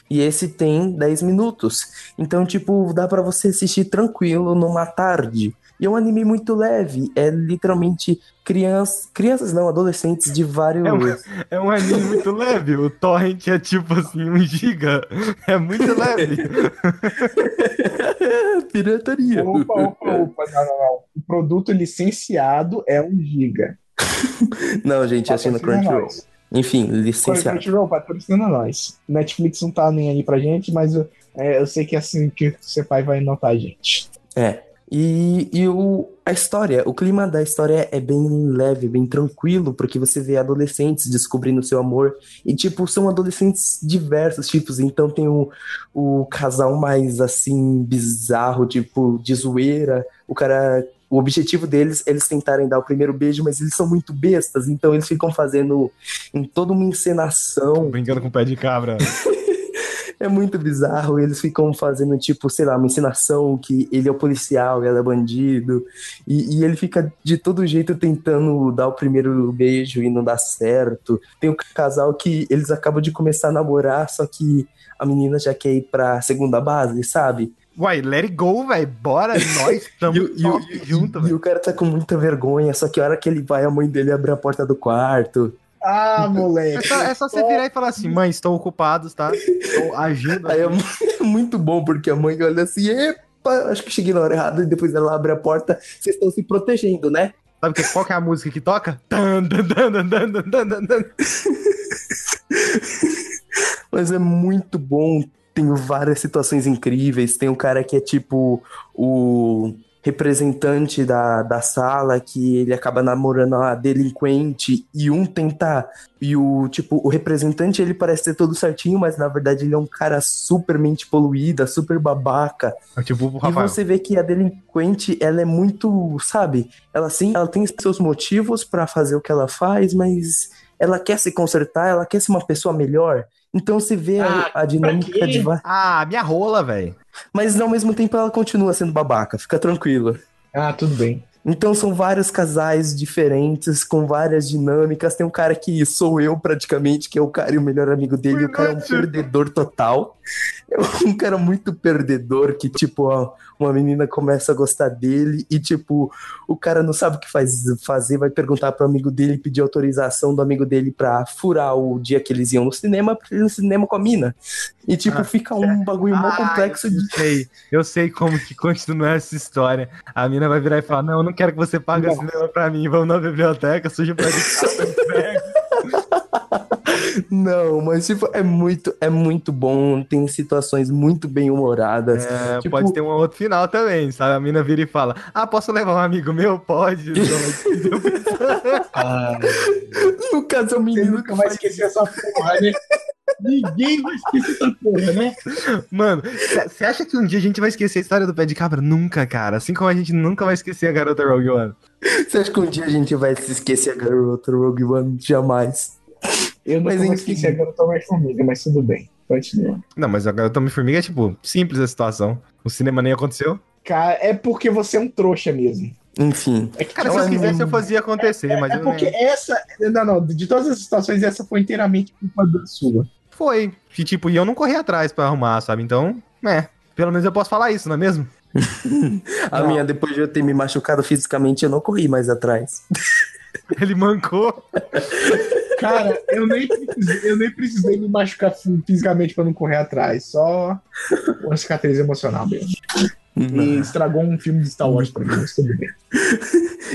E esse tem 10 minutos. Então, tipo, dá pra você assistir tranquilo numa tarde. E é um anime muito leve. É literalmente crianças. Crianças não, adolescentes de vários. É um- É um anime muito leve. O torrent é tipo assim, um giga. É muito leve. Pirataria. Opa, opa, opa, não, não, não. O produto licenciado é um giga. Não, gente, assim no Crunchyroll. nós. Enfim, licenciado. Crunchyroll patrocina nós. Netflix não tá nem aí pra gente, mas eu, é, eu sei que é assim que o seu pai vai notar a gente. É. E, e o, a história, o clima da história é bem leve, bem tranquilo, porque você vê adolescentes descobrindo seu amor. E, tipo, são adolescentes diversos tipos. Então tem o, o casal mais, assim, bizarro, tipo, de zoeira. O cara o objetivo deles é eles tentarem dar o primeiro beijo, mas eles são muito bestas, então eles ficam fazendo em toda uma encenação. Brincando com o pé de cabra. É muito bizarro, eles ficam fazendo, tipo, sei lá, uma encenação que ele é o policial, ela é bandido, e, e, ele fica de todo jeito tentando dar o primeiro beijo e não dá certo. Tem um casal que eles acabam de começar a namorar, só que a menina já quer ir pra segunda base, sabe? Uai, let it go, velho. Bora, nós estamos junto, velho. E o cara tá com muita vergonha, só que a hora que ele vai, a mãe dele abre a porta do quarto. Ah, moleque. É só, é só, você virar e falar assim, mãe, estou ocupado, tá? Estou agindo. Aí é muito bom, porque a mãe olha assim, epa, acho que cheguei na hora errada, e depois ela abre a porta, vocês estão se protegendo, né? Sabe que, qual que é a música que toca? Mas é muito bom. Tem várias situações incríveis. Tem um cara que é tipo o representante da, da sala que ele acaba namorando a delinquente e um tenta e o tipo o representante ele parece ter tudo certinho mas na verdade ele é um cara supermente poluída super babaca. É tipo e você vê que a delinquente ela é muito sabe ela sim ela tem seus motivos para fazer o que ela faz mas ela quer se consertar ela quer ser uma pessoa melhor então você vê ah, a, a dinâmica de. Ah, minha rola, velho. Mas ao mesmo tempo ela continua sendo babaca, fica tranquila. Ah, tudo bem. Então são vários casais diferentes, com várias dinâmicas. Tem um cara que sou eu praticamente, que é o cara e o melhor amigo dele. E o cara é um perdedor total. É um cara muito perdedor que, tipo, uma menina começa a gostar dele e, tipo, o cara não sabe o que faz, fazer, vai perguntar pro amigo dele, pedir autorização do amigo dele pra furar o dia que eles iam no cinema, pra ir no cinema com a mina. E, tipo, ah, fica um bagulho ah, complexo. Eu sei, eu sei como que continua essa história. A mina vai virar e falar: Não, eu não quero que você pague o cinema pra mim, vamos na biblioteca, suja pra Não, mas tipo, é muito, é muito bom, tem situações muito bem humoradas. É, tipo, pode ter um outro final também, sabe? A mina vira e fala: Ah, posso levar um amigo meu? Pode. ah, no caso, é o menino Você nunca vai esquecer essa porra, né? Ninguém vai esquecer essa porra, né? Mano, você acha que um dia a gente vai esquecer a história do pé de cabra? Nunca, cara. Assim como a gente nunca vai esquecer a garota Rogue One. Você acha que um dia a gente vai se esquecer a garota Rogue One? Jamais. Eu não vou esquecer a garota Homem-Formiga, mas tudo bem. Continua. Não, mas a garota Homem-Formiga é tipo, simples a situação. O cinema nem aconteceu. Cara, é porque você é um trouxa mesmo. Enfim. É que, cara, se eu quisesse, eu fazia acontecer, é, mas. É, porque nem... essa. Não, não, de todas as situações, essa foi inteiramente culpa da sua. Foi. Que tipo, e eu não corri atrás pra arrumar, sabe? Então, é. Pelo menos eu posso falar isso, não é mesmo? a não. minha, depois de eu ter me machucado fisicamente, eu não corri mais atrás. Ele mancou. Cara, eu nem, precisei, eu nem precisei me machucar fisicamente pra não correr atrás. Só uma cicatriz emocional mesmo. E estragou um filme de Star Wars pra mim, mas tudo bem.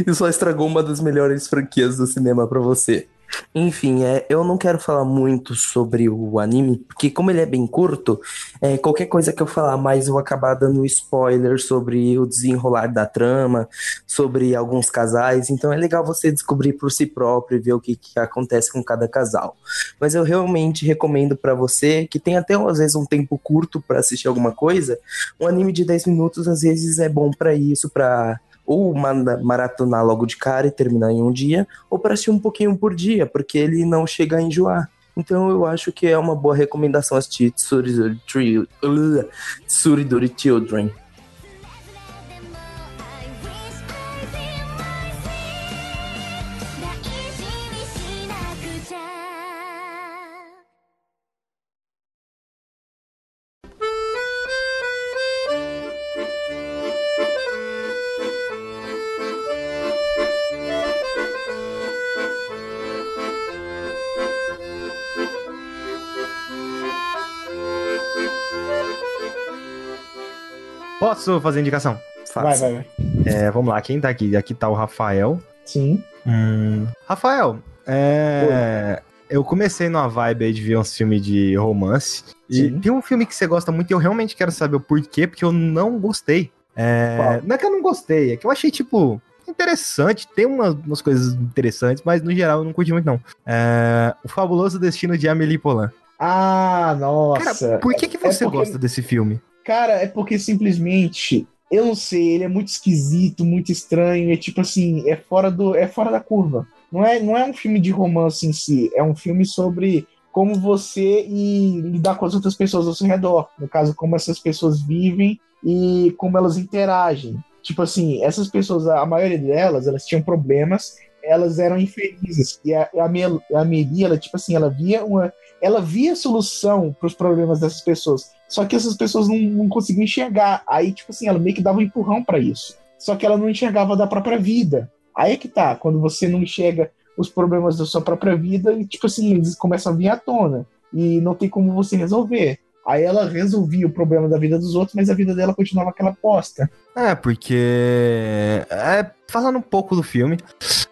E só estragou uma das melhores franquias do cinema para você. Enfim, é, eu não quero falar muito sobre o anime, porque como ele é bem curto, é, qualquer coisa que eu falar mais eu vou acabar dando spoiler sobre o desenrolar da trama, sobre alguns casais, então é legal você descobrir por si próprio e ver o que, que acontece com cada casal. Mas eu realmente recomendo para você, que tem até às vezes um tempo curto para assistir alguma coisa, um anime de 10 minutos às vezes é bom para isso, para ou maratonar logo de cara e terminar em um dia, ou para assistir um pouquinho por dia, porque ele não chega a enjoar. Então eu acho que é uma boa recomendação assistir Tsuridori Children. Posso fazer indicação? Faça. Vai, vai, vai. É, vamos lá, quem tá aqui? Aqui tá o Rafael. Sim. Hum, Rafael, é... eu comecei numa vibe aí de ver uns filmes de romance. Sim. E tem um filme que você gosta muito e eu realmente quero saber o porquê, porque eu não gostei. É... Não é que eu não gostei, é que eu achei, tipo, interessante, tem umas, umas coisas interessantes, mas no geral eu não curti muito, não. É... O Fabuloso Destino de Amélie Poulain. Ah, nossa. Cara, por que, que é você é porque... gosta desse filme? Cara, é porque simplesmente Eu não sei, ele é muito esquisito, muito estranho, é tipo assim, é fora do, é fora da curva. Não é, não é um filme de romance em si, é um filme sobre como você e lidar com as outras pessoas ao seu redor. No caso, como essas pessoas vivem e como elas interagem. Tipo assim, essas pessoas, a maioria delas, elas tinham problemas, elas eram infelizes. E a, a, a Amelie, ela, tipo assim, ela via uma. Ela via solução para os problemas dessas pessoas. Só que essas pessoas não, não conseguiam enxergar. Aí, tipo assim, ela meio que dava um empurrão para isso. Só que ela não enxergava da própria vida. Aí é que tá, quando você não enxerga os problemas da sua própria vida, e, tipo assim, eles começam a vir à tona. E não tem como você resolver. Aí ela resolvia o problema da vida dos outros, mas a vida dela continuava aquela posta. É, porque. É, falando um pouco do filme,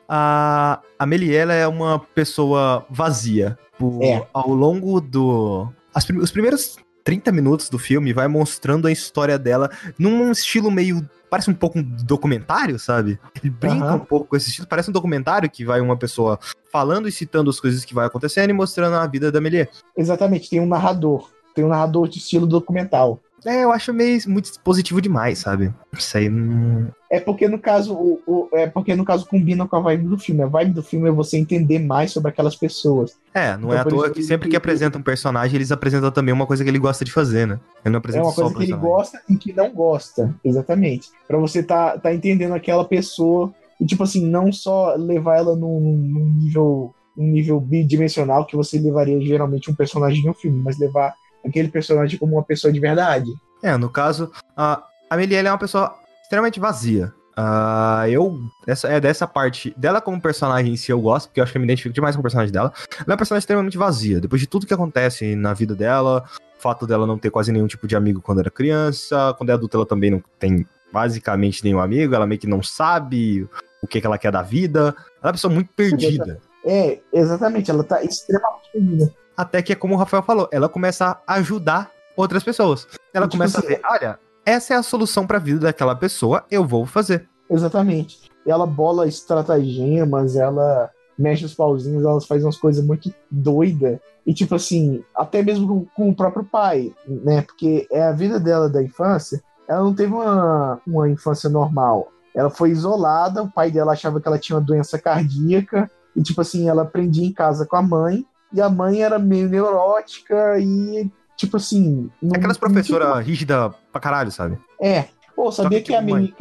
a, a Meliela é uma pessoa vazia. Por, é. Ao longo do. As, os primeiros 30 minutos do filme vai mostrando a história dela num estilo meio. Parece um pouco um documentário, sabe? Ele brinca uhum. um pouco com esse estilo. Parece um documentário que vai uma pessoa falando e citando as coisas que vai acontecendo e mostrando a vida da Melie. Exatamente, tem um narrador. Tem um narrador de estilo documental. É, eu acho meio muito positivo demais, sabe? Isso aí não. É porque no caso, o, o, é porque no caso combina com a vibe do filme. A vibe do filme é você entender mais sobre aquelas pessoas. É, não então, é à toa que sempre que, que apresenta um personagem, eles apresentam também uma coisa que ele gosta de fazer, né? Ele não apresenta é uma coisa que ele gosta e que não gosta, exatamente. Para você tá, tá entendendo aquela pessoa e tipo assim, não só levar ela num, num nível um nível bidimensional que você levaria geralmente um personagem de um filme, mas levar aquele personagem como uma pessoa de verdade. É, no caso, a Amelie é uma pessoa extremamente vazia. Uh, eu. Essa, é dessa parte dela como personagem em si eu gosto, porque eu acho que eu me identifico demais com o personagem dela. Ela é uma personagem extremamente vazia. Depois de tudo que acontece na vida dela, o fato dela não ter quase nenhum tipo de amigo quando era criança, quando é adulta ela também não tem basicamente nenhum amigo, ela meio que não sabe o que, que ela quer da vida. Ela é uma pessoa muito perdida. É, exatamente, ela tá extremamente perdida até que é como o Rafael falou, ela começa a ajudar outras pessoas. Ela tipo começa assim, a ver, olha, essa é a solução para a vida daquela pessoa, eu vou fazer. Exatamente. Ela bola estratagemas, ela mexe os pauzinhos, ela faz umas coisas muito doidas. E tipo assim, até mesmo com, com, o próprio pai, né? Porque é a vida dela da infância, ela não teve uma, uma infância normal. Ela foi isolada, o pai dela achava que ela tinha uma doença cardíaca, e tipo assim, ela aprendia em casa com a mãe, e a mãe era meio neurótica e, tipo assim. Não, Aquelas professoras rígida pra caralho, sabe? É. Pô, sabia que, que a Amelie.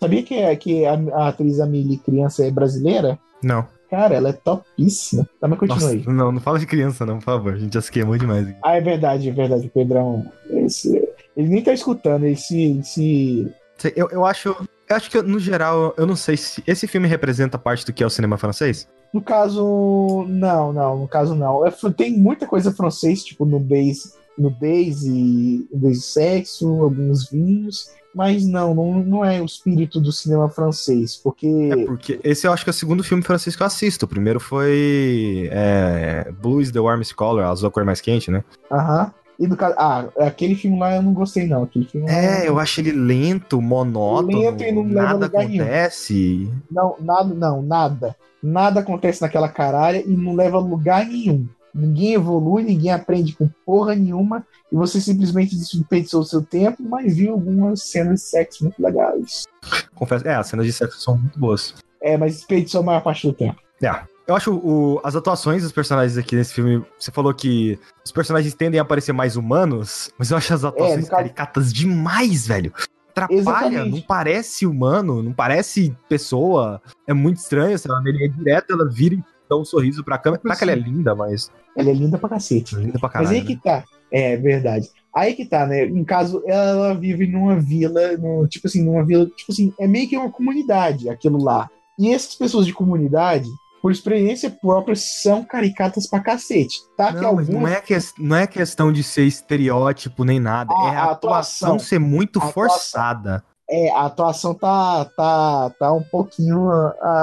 Sabia que, a, que a, a atriz Amelie criança é brasileira? Não. Cara, ela é topíssima. Tá, mas continua aí. Não, não fala de criança, não, por favor. A gente já se queimou demais. Aqui. Ah, é verdade, é verdade. O Pedrão. Esse, ele nem tá escutando, ele se. se... Eu, eu acho. Eu acho que, no geral, eu não sei se esse filme representa parte do que é o cinema francês. No caso, não, não, no caso não. É, tem muita coisa francês, tipo no base, no base, base sexo, alguns vinhos, mas não, não, não é o espírito do cinema francês, porque... É porque esse eu acho que é o segundo filme francês que eu assisto. O primeiro foi é, Blue is the Warmest Color, Azul a cor mais quente, né? Aham. E ah, aquele filme lá eu não gostei, não. Aquele filme é, eu acho ele lento, monótono. Lento e não nada acontece. Nenhum. Não, nada, não, nada. Nada acontece naquela caralha e não leva a lugar nenhum. Ninguém evolui, ninguém aprende com porra nenhuma. E você simplesmente desperdiçou o seu tempo, mas viu algumas cenas de sexo muito legais. Confesso, é, as cenas de sexo são muito boas. É, mas desperdiçou a maior parte do tempo. É. Eu acho o, as atuações dos personagens aqui nesse filme. Você falou que os personagens tendem a parecer mais humanos, mas eu acho as atuações é, caricatas demais, velho. Atrapalha, Exatamente. não parece humano, não parece pessoa. É muito estranho, sabe? Ele é direto, ela vira e dá um sorriso pra câmera. Claro que ela é linda, mas. Ela é linda pra cacete. Linda pra caralho. Mas aí que tá. É verdade. Aí que tá, né? No caso, ela vive numa vila, no, tipo assim, numa vila, tipo assim, é meio que uma comunidade aquilo lá. E essas pessoas de comunidade, por experiência própria, são caricatas pra cacete. Tá? Não, que algumas... não, é que, não é questão de ser estereótipo nem nada. A, é a, a atuação, atuação, ser muito forçada. Atuação, é, a atuação tá, tá, tá um pouquinho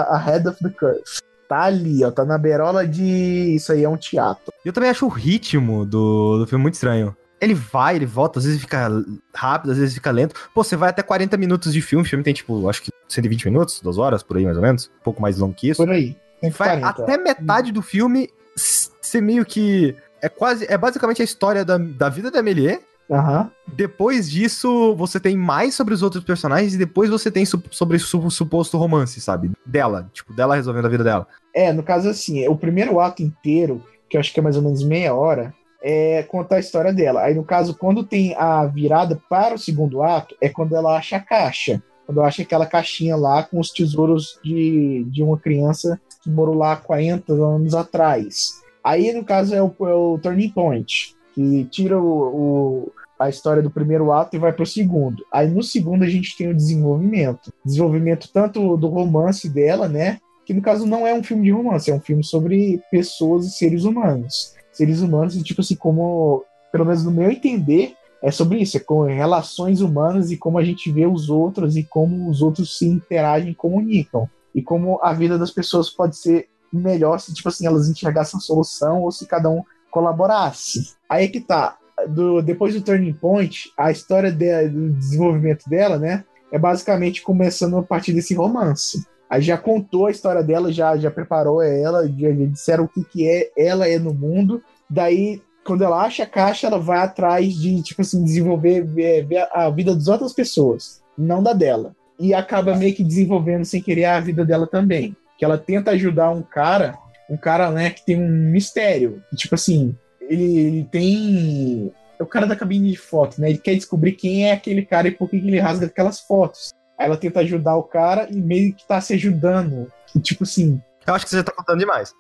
ahead of the curve. Tá ali, ó, tá na beirola de. Isso aí é um teatro. Eu também acho o ritmo do, do filme muito estranho. Ele vai, ele volta, às vezes fica rápido, às vezes fica lento. Pô, você vai até 40 minutos de filme, o filme tem tipo, acho que 120 minutos, duas horas, por aí mais ou menos. Um pouco mais longo que isso. Por aí. Vai até metade do filme ser meio que. É quase. É basicamente a história da, da vida da Amelie Aham. Depois disso, você tem mais sobre os outros personagens e depois você tem su- sobre o suposto romance, sabe? Dela, tipo, dela resolvendo a vida dela. É, no caso assim, o primeiro ato inteiro, que eu acho que é mais ou menos meia hora, é contar a história dela. Aí, no caso, quando tem a virada para o segundo ato, é quando ela acha a caixa. Quando ela acha aquela caixinha lá com os tesouros de, de uma criança que morou lá 40 anos atrás. Aí, no caso, é o, é o Turning Point, que tira o, o- a história do primeiro ato e vai para o segundo. Aí, no segundo, a gente tem o desenvolvimento. Desenvolvimento tanto do romance dela, né? que no caso não é um filme de romance, é um filme sobre pessoas e seres humanos. Seres humanos, tipo assim, como, pelo menos no meu entender, é sobre isso, é com relações humanas e como a gente vê os outros e como os outros se interagem e comunicam. E como a vida das pessoas pode ser melhor se, tipo assim, elas enxergassem a solução ou se cada um colaborasse. Aí é que tá. Do, depois do Turning Point, a história de- do desenvolvimento dela, né? É basicamente começando a partir desse romance. Aí já contou a história dela, já, já preparou ela, já, já disseram o que, que é ela é no mundo. Daí, quando ela acha a caixa, ela vai atrás de, tipo assim, desenvolver ver, ver a vida das outras pessoas, não da dela. E acaba meio que desenvolvendo sem querer a vida dela também. Que ela tenta ajudar um cara, um cara, né, que tem um mistério. que, Tipo assim, ele, ele tem. É o cara da cabine de foto, né? Ele quer descobrir quem é aquele cara e por que que ele rasga aquelas fotos. Aí ela tenta ajudar o cara e meio que tá se ajudando. E, tipo assim. Eu acho que você tá contando demais.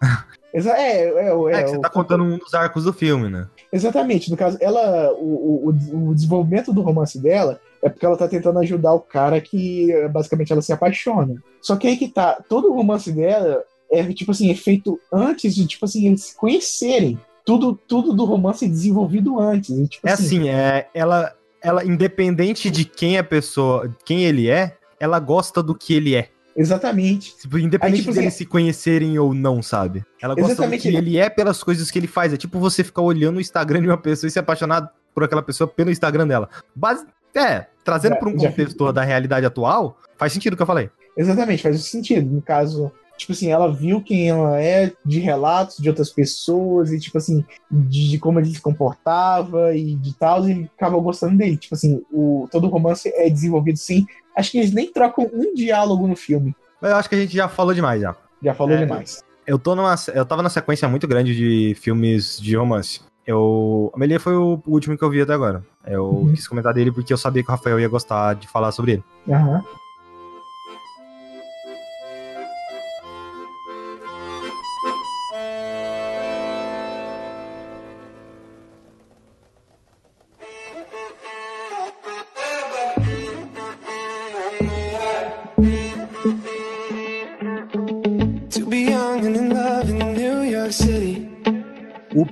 É, é, é, É, que você o- tá contando um dos arcos do filme, né? Exatamente. No caso, ela. O, o, o desenvolvimento do romance dela é porque ela tá tentando ajudar o cara que basicamente ela se apaixona. Só que aí que tá, todo o romance dela é tipo assim, é feito antes de, tipo assim, eles se conhecerem. Tudo, tudo do romance é desenvolvido antes. E, tipo É assim, é, ela, ela, independente de quem a pessoa, quem ele é, ela gosta do que ele é. Exatamente. Tipo, independente Aí, tipo deles assim- se conhecerem ou não, sabe? Ela gosta do que ele é pelas coisas que ele faz. É tipo você ficar olhando o Instagram de uma pessoa e se apaixonar por aquela pessoa pelo Instagram dela. Base... É, trazendo para um contexto da realidade atual, faz sentido o que eu falei. Exatamente, faz sentido. No caso, tipo assim, ela viu quem ela é de relatos de outras pessoas e, tipo assim, de, de como ele se comportava e de tal, e acaba gostando dele. Tipo assim, o, todo o romance é desenvolvido sem. Acho que eles nem trocam um diálogo no filme. Mas eu acho que a gente já falou demais já. Já falou É. demais. Eu tô numa. Eu tava na sequência muito grande de filmes de romance. Eu. Amelie foi o último que eu vi até agora. Eu Uhum. quis comentar dele porque eu sabia que o Rafael ia gostar de falar sobre ele. Aham.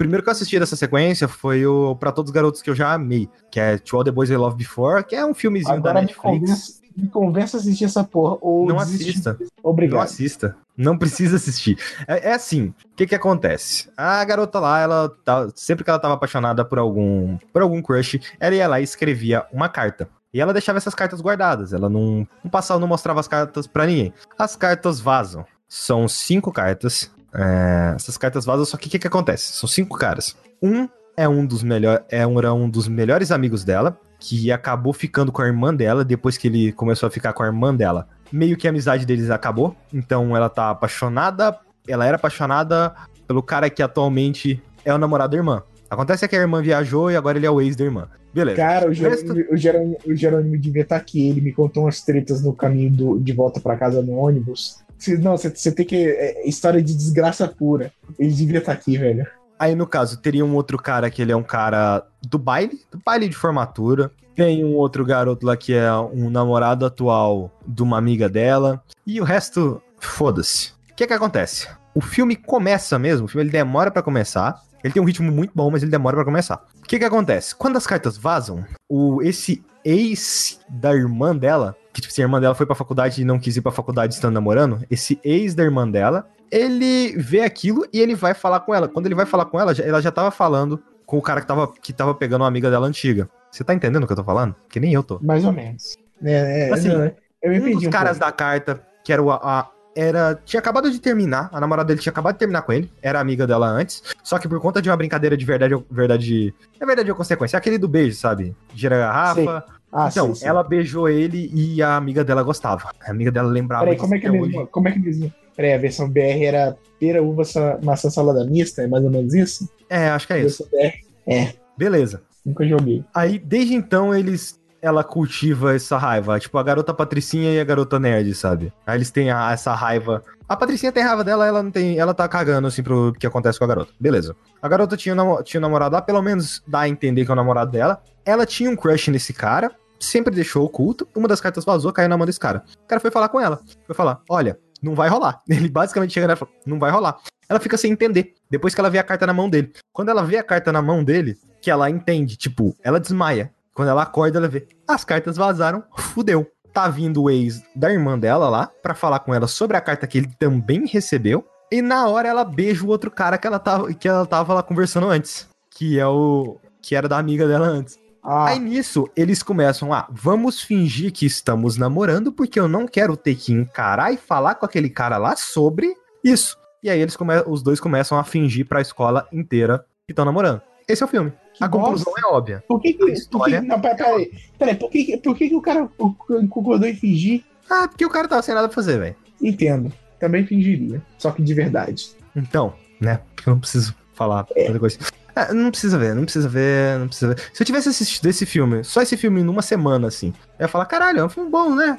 Primeiro que eu assisti dessa sequência foi o Pra Todos os Garotos que eu já amei, que é To All the Boys I Love Before, que é um filmezinho Agora da me Netflix. convence, me convence a assistir essa porra. Ou Não desistir. assista. Não Obrigado. assista. Não precisa assistir. É, é assim, o que que acontece? A garota lá, ela tá, sempre que ela tava apaixonada por algum, por algum crush, ela ia lá e escrevia uma carta. E ela deixava essas cartas guardadas. Ela não, não passava, não mostrava as cartas pra ninguém. As cartas vazam. São cinco cartas. É, essas cartas vazam, só que o que que acontece? São cinco caras. Um é um dos melhores, é um, era um dos melhores amigos dela, que acabou ficando com a irmã dela depois que ele começou a ficar com a irmã dela meio que a amizade deles acabou. Então ela tá apaixonada. Ela era apaixonada pelo cara que atualmente é o namorado da irmã. Acontece que a irmã viajou e agora ele é o ex da irmã. Beleza. Cara, o resto- Jerônimo, o, Jerônimo, o Jerônimo devia estar aqui. Ele me contou umas tretas no caminho do- de volta pra casa no ônibus. Não, você, você tem que. É, história de desgraça pura. Ele devia estar aqui, velho. Aí, no caso, teria um outro cara que ele é um cara do baile, do baile de formatura. Tem um outro garoto lá que é um namorado atual de uma amiga dela. E o resto, foda-se. O que que acontece? O filme começa mesmo, o filme ele demora pra começar. Ele tem um ritmo muito bom, mas ele demora pra começar. O que que acontece? Quando as cartas vazam, o, esse ex da irmã dela, que tipo, se a irmã dela foi pra faculdade e não quis ir pra faculdade estando namorando, esse ex da irmã dela, ele vê aquilo e ele vai falar com ela. Quando ele vai falar com ela, ela já tava falando com o cara que tava, que tava pegando uma amiga dela antiga. Você tá entendendo o que eu tô falando? Que nem eu tô. Mais ou menos. É, é, Assim, não, eu me Um dos um caras pouco. da carta, que era o, a- era tinha acabado de terminar, a namorada dele tinha acabado de terminar com ele, era amiga dela antes, só que por conta de uma brincadeira de verdade, verdade, é verdade ou consequência, é aquele do beijo, sabe? Gira a garrafa. Ah, então, sei, sei. ela beijou ele e a amiga dela gostava. A amiga dela lembrava Peraí, como é que é mesmo? Como é que é mesmo? Peraí, a versão BR era pera, uva, maçã, salada mista, é mais ou menos isso? É, acho que é isso. BR, Beleza. nunca joguei. Aí, desde então, eles. Ela cultiva essa raiva. Tipo, a garota Patricinha e a garota nerd, sabe? Aí eles têm a- essa raiva. A Patricinha tem raiva dela, ela não tem. Ela tá cagando, assim, pro que acontece com a garota. Beleza. A garota tinha, um tinha um namorado lá, pelo menos dá a entender que é o namorado dela. Ela tinha um crush nesse cara, sempre deixou oculto. Uma das cartas vazou, caiu na mão desse cara. O cara foi falar com ela. Foi falar: olha, não vai rolar. Ele basicamente chega nela e fala: não vai rolar. Ela fica sem entender. Depois que ela vê a carta na mão dele. Quando ela vê a carta na mão dele, que ela entende, tipo, ela desmaia. Quando ela acorda, ela vê. As cartas vazaram, fudeu. Tá vindo o ex da irmã dela lá pra falar com ela sobre a carta que ele também recebeu. E na hora ela beija o outro cara que ela tava, que ela tava lá conversando antes. Que é o. Que era da amiga dela antes. Ah, Aí nisso, eles começam a, vamos fingir que estamos namorando, porque eu não quero ter que encarar e falar com aquele cara lá sobre isso. E aí eles come os dois começam a fingir pra escola inteira que estão namorando. Esse é o filme. Que a conclusão é óbvia. Por que a que, por que, história- não, peraí, peraí, peraí, por que, que- por que, que o cara concordou em fingir? Ah, porque o cara tava sem nada pra fazer, velho. Entendo, também fingiria, só que de verdade. Então, né? Porque eu não preciso falar tanta coisa. Ah, não precisa ver, não precisa ver, não precisa ver. Se eu tivesse assistido esse filme, só esse filme numa semana, assim, eu ia falar, caralho, é um filme bom, né?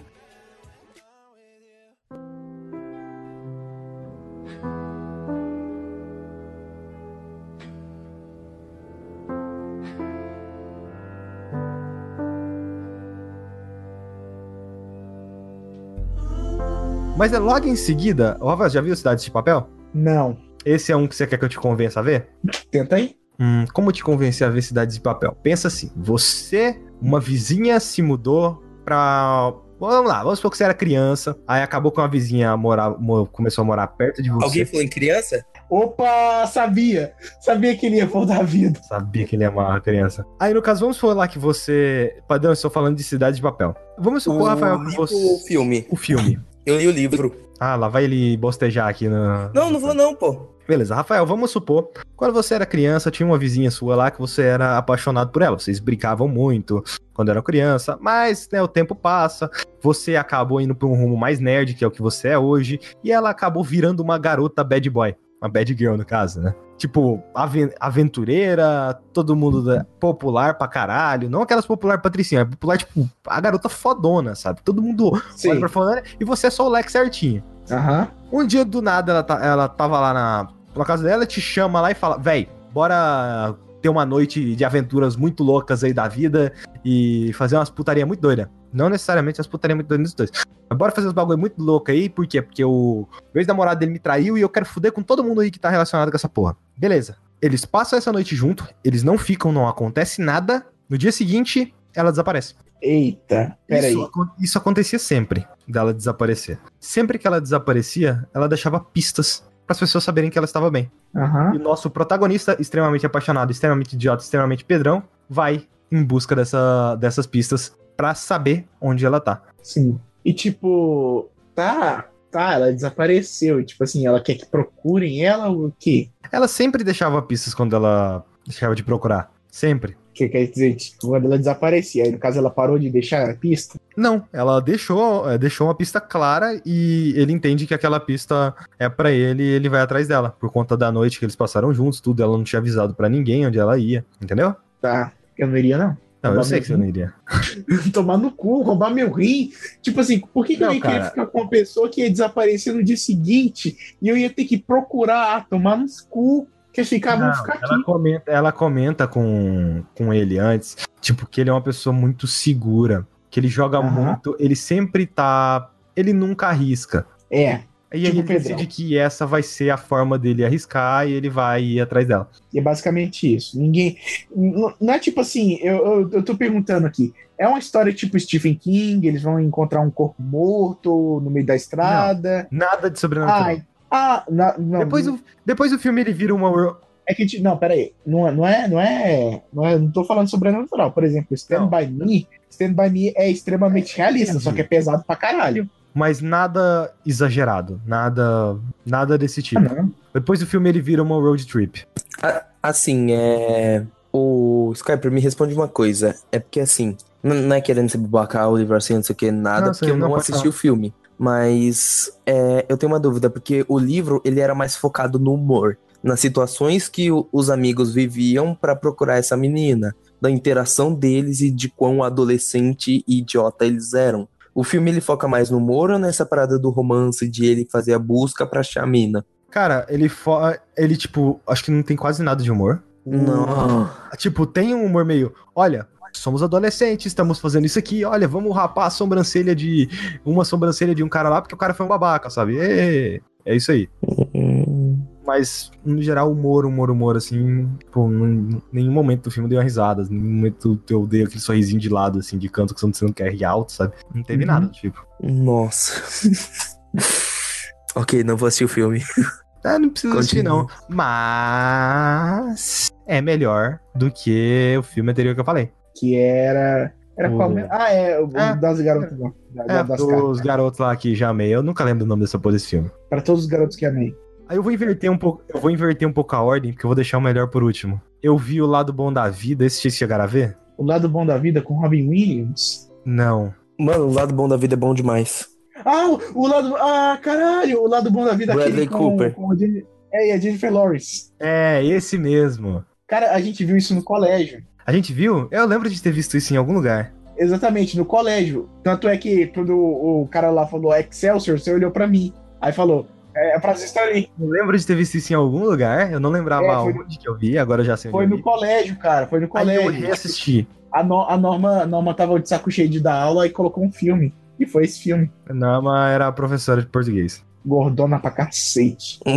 Mas é logo em seguida, o Rafael, já viu Cidade de Papel? Não, Esse é um que você quer que eu te convença a ver? tenta aí. Hum, como te convencer a ver Cidades de Papel? Pensa assim, você, uma vizinha se mudou pra... Vamos lá, vamos supor que você era criança, aí acabou com a vizinha morar, mo- começou a morar perto de você. Alguém falou em criança? Opa, sabia! Sabia que ele ia voltar a vida. Sabia que ele ia amar a criança. Aí, no caso, vamos falar que você... Padrão, eu estou falando de Cidade de Papel. Vamos supor, Rafael, que você... ou filme? O filme. Eu li o livro. Ah, lá vai ele bostejar aqui no... Não, não vou não, pô. Beleza, Rafael, vamos supor, quando você era criança, tinha uma vizinha sua lá que você era apaixonado por ela. Vocês brincavam muito quando era criança, mas né, o tempo passa, você acabou indo pra um rumo mais nerd, que é o que você é hoje, e ela acabou virando uma garota bad boy. Uma bad girl, no caso, né? Tipo, aven- aventureira, todo mundo da- popular pra caralho. Não aquelas popular patricinha, é popular, tipo, a garota fodona, sabe? Todo mundo olha Sim. pra fodona e você é só o Lex certinho. Aham. Um dia do nada ela, tá- ela tava lá na, na casa dela, te chama lá e fala: Véi, bora ter uma noite de aventuras muito loucas aí da vida e fazer umas putaria muito doida. Não necessariamente as putaria muito doidas dos dois. Mas bora fazer uns bagulho muito louco aí, por quê? Porque o, ex-namorado dele me traiu e eu quero fuder com todo mundo aí que tá relacionado com essa porra. Beleza. Eles passam essa noite junto, eles não ficam, não acontece nada. No dia seguinte, ela desaparece. Eita, peraí. Isso, isso acontecia sempre, dela desaparecer. Sempre que ela desaparecia, ela deixava pistas para as pessoas saberem que ela estava bem. Aham. E o nosso protagonista, extremamente apaixonado, extremamente idiota, extremamente pedrão, vai em busca dessa, dessas pistas para saber onde ela tá. Sim. E tipo, tá, tá, ela desapareceu. E, tipo assim, ela quer que procurem ela ou o quê? Ela sempre deixava pistas quando ela deixava de procurar. Sempre. Que quer dizer, tipo, quando ela desaparecia. Aí, no caso, ela parou de deixar a pista. Não, ela deixou, é, deixou uma pista clara e ele entende que aquela pista é pra ele e ele vai atrás dela. Por conta da noite que eles passaram juntos, tudo, ela não tinha avisado pra ninguém onde ela ia, entendeu? Tá, eu não iria, não. Não, eu sei que você não iria. Tomar no cu, roubar meu rim. Tipo assim, por que, que Não, eu ia querer ficar com uma pessoa que ia desaparecer no dia seguinte e eu ia ter que procurar, tomar nos cu, quer ficar, Não, ficar aqui. ela comenta, ela comenta com, com ele antes, tipo, que ele é uma pessoa muito segura, que ele joga Aham. muito, ele sempre tá. Ele nunca arrisca. É, E Tipo aí ele Pedrão. decide que essa vai ser a forma dele arriscar e ele vai ir atrás dela. e é basicamente isso. Ninguém. Não não é tipo assim, eu, eu, eu tô perguntando aqui. É uma história tipo Stephen King, eles vão encontrar um corpo morto no meio da estrada. Nada de sobrenatural. Ai, ah, na- não, depois, do, depois do filme ele vira uma. É que, não, peraí. Não, é- não é, não é, não é, não tô falando sobrenatural. Por exemplo, Stand Não. By Me, Stand By Me é extremamente realista, só que é pesado pra caralho. mas nada exagerado, nada nada desse Ah, tipo. não. Depois do filme ele vira uma road trip. Assim, é. O Skyper me responde uma coisa. É porque assim, não é querendo ser babaca, Oliver, assim, não sei o que, nada, Não, porque eu não não assisti o filme. Mas é, eu tenho uma dúvida, porque o livro ele era mais focado no humor, nas situações que o- os amigos viviam pra procurar essa menina, da interação deles e de quão adolescente e idiota eles eram. O filme ele foca mais no humor ou nessa parada do romance de ele fazer a busca pra achar a mina? Cara, ele ele tipo, acho que não tem quase nada de humor. Não. Tipo, tem um humor meio, olha, somos adolescentes, estamos fazendo isso aqui, olha, vamos rapar a sobrancelha de uma sobrancelha de um cara lá porque o cara foi um babaca, sabe? Ê, É isso aí. Hum, Mas, no geral, humor, humor, humor, assim, pô, em nenhum momento do filme deu uma risada, em nenhum momento eu dei aquele sorrisinho de lado, assim, de canto que você não quer rir alto, sabe? Não teve Uhum. nada, tipo. Nossa. ok, não vou assistir o filme. Ah, não precisa assistir, não. Mas é melhor do que o filme anterior que eu falei. Que era. Era O- qual mesmo? Ah, é, o É. das garotas. não. Da- É, das os garotos lá que já amei. Eu nunca lembro o nome dessa porra desse filme. Para todos os garotos que amei. Aí eu vou inverter um pouco, eu vou inverter um pouco a ordem, porque eu vou deixar o melhor por último. Eu vi o lado bom da vida, esse vocês chegaram a ver? O lado bom da vida com Robin Williams. Não. Mano, o lado bom da vida é bom demais. Ah, o, o lado. Ah, caralho! O lado bom da vida Bradley com, Cooper. com é, e a Jennifer Lawrence. É, esse mesmo. Cara, a gente viu isso no colégio. A gente viu? Eu lembro de ter visto isso em algum lugar. Exatamente, no colégio. Tanto é que quando o cara lá falou Excelsior, você olhou pra mim. Aí falou, é pra vocês estarem. Eu lembro de ter visto isso em algum lugar. Eu não lembrava É, foi- onde que eu vi, agora eu já sei Foi no vi. colégio, cara. Foi no Aí eu colégio. reassisti. A, no- a Norma, a Norma tava de saco cheio de dar aula e colocou um filme. E foi esse filme. Nama era a professora de português. Gordona pra cacete.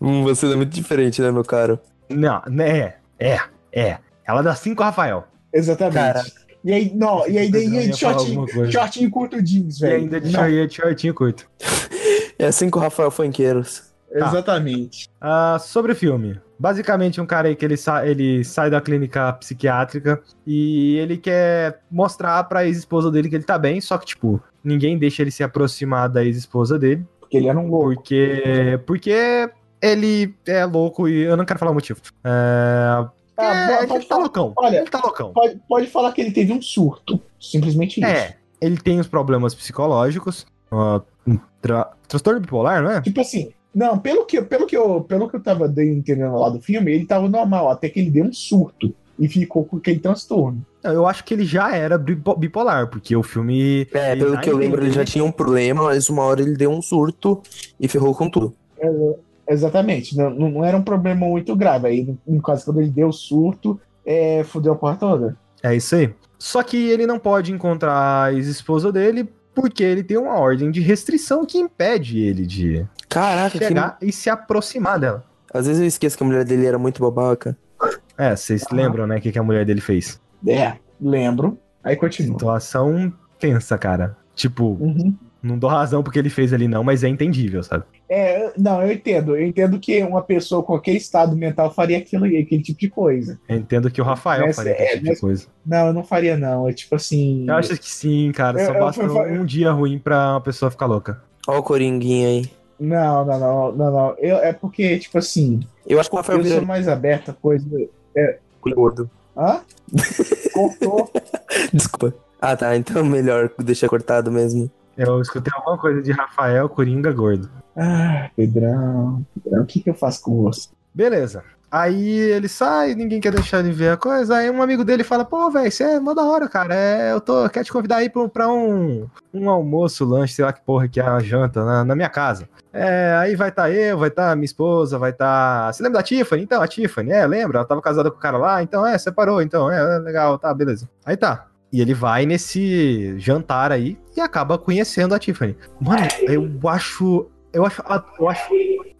Hum, Você é muito diferente, né, meu caro? Não, né? É, é. Ela dá 5 Rafael. Exatamente. Caraca. E aí, não, e aí, Pedrão e aí ia de falar shortinho, shortinho curto jeans, E velho. ainda de shortinho, de shortinho curto. É assim com o Rafael Fanqueiros. Exatamente. Ah, sobre o filme. Basicamente, um cara aí que ele, sa ele sai da clínica psiquiátrica e ele quer mostrar pra ex-esposa dele que ele tá bem, só que, tipo, ninguém deixa ele se aproximar da ex-esposa dele, Porque ele era um louco. porque. Porque ele é louco e eu não quero falar o motivo. É, Ah, é, pode ele tá falar. loucão. Olha, ele tá loucão. Pode, pode falar que ele teve um surto. Simplesmente isso. É, ele tem os problemas psicológicos, um tra- transtorno bipolar, não é? Tipo assim, não, pelo que, pelo que, eu, pelo que eu tava de- entendendo lá do filme, ele tava normal, até que ele deu um surto e ficou com aquele transtorno. Eu acho que ele já era bipo- bipolar, porque o filme. É, pelo que eu a lembro, ele já tinha um problema, mas uma hora ele deu um surto e ferrou com tudo. Exatamente, não, não era um problema muito grave. Aí, no, caso, quando ele deu o surto, é, fudeu a porra toda. É isso aí. Só que ele não pode encontrar a ex-esposa dele porque ele tem uma ordem de restrição que impede ele de Caraca, que... chegar e se aproximar dela. às vezes eu esqueço que a mulher dele era muito babaca. É, vocês Ah. lembram, né, o que, que a mulher dele fez? É, lembro. Aí continua. Situação tensa, cara. Tipo, Uhum. não dou razão porque ele fez ali, não, mas é entendível, sabe? É, não, eu entendo. Eu entendo que uma pessoa com qualquer estado mental faria aquilo, aquele tipo de coisa. Eu entendo que o Rafael Mas faria é, aquele tipo de mas- coisa. Não, eu não faria, não. É tipo assim. Eu acho que sim, cara. Só Eu- eu- basta eu- um dia ruim pra uma pessoa ficar louca. Ó o Coringuinha aí. Não, não, não, não, não. Eu, é porque, tipo assim, Eu acho que o Rafael eu sou mais aberto a coisa. gordo. Hã? Cortou. Desculpa. Ah, tá. Então melhor deixar cortado mesmo. Eu escutei alguma coisa de Rafael Coringa gordo. Ah, Pedrão. Pedrão, o que, que eu faço com você? Beleza. Aí ele sai, ninguém quer deixar ele ver a coisa. Aí um amigo dele fala: Pô, velho, você é mó da hora, cara. É, eu tô, quero te convidar aí pra, pra um, um almoço, lanche, sei lá que porra que é a janta na, na minha casa. É, aí vai estar tá eu, vai estar tá minha esposa, vai estar. Tá... Você lembra da Tiffany? Então, a Tiffany, é, lembra? Ela tava casada com o cara lá, então, é, separou, então, é, é legal, tá, beleza. Aí tá. E ele vai nesse jantar aí e acaba conhecendo a Tiffany. Mano, eu acho. Eu acho. Eu acho.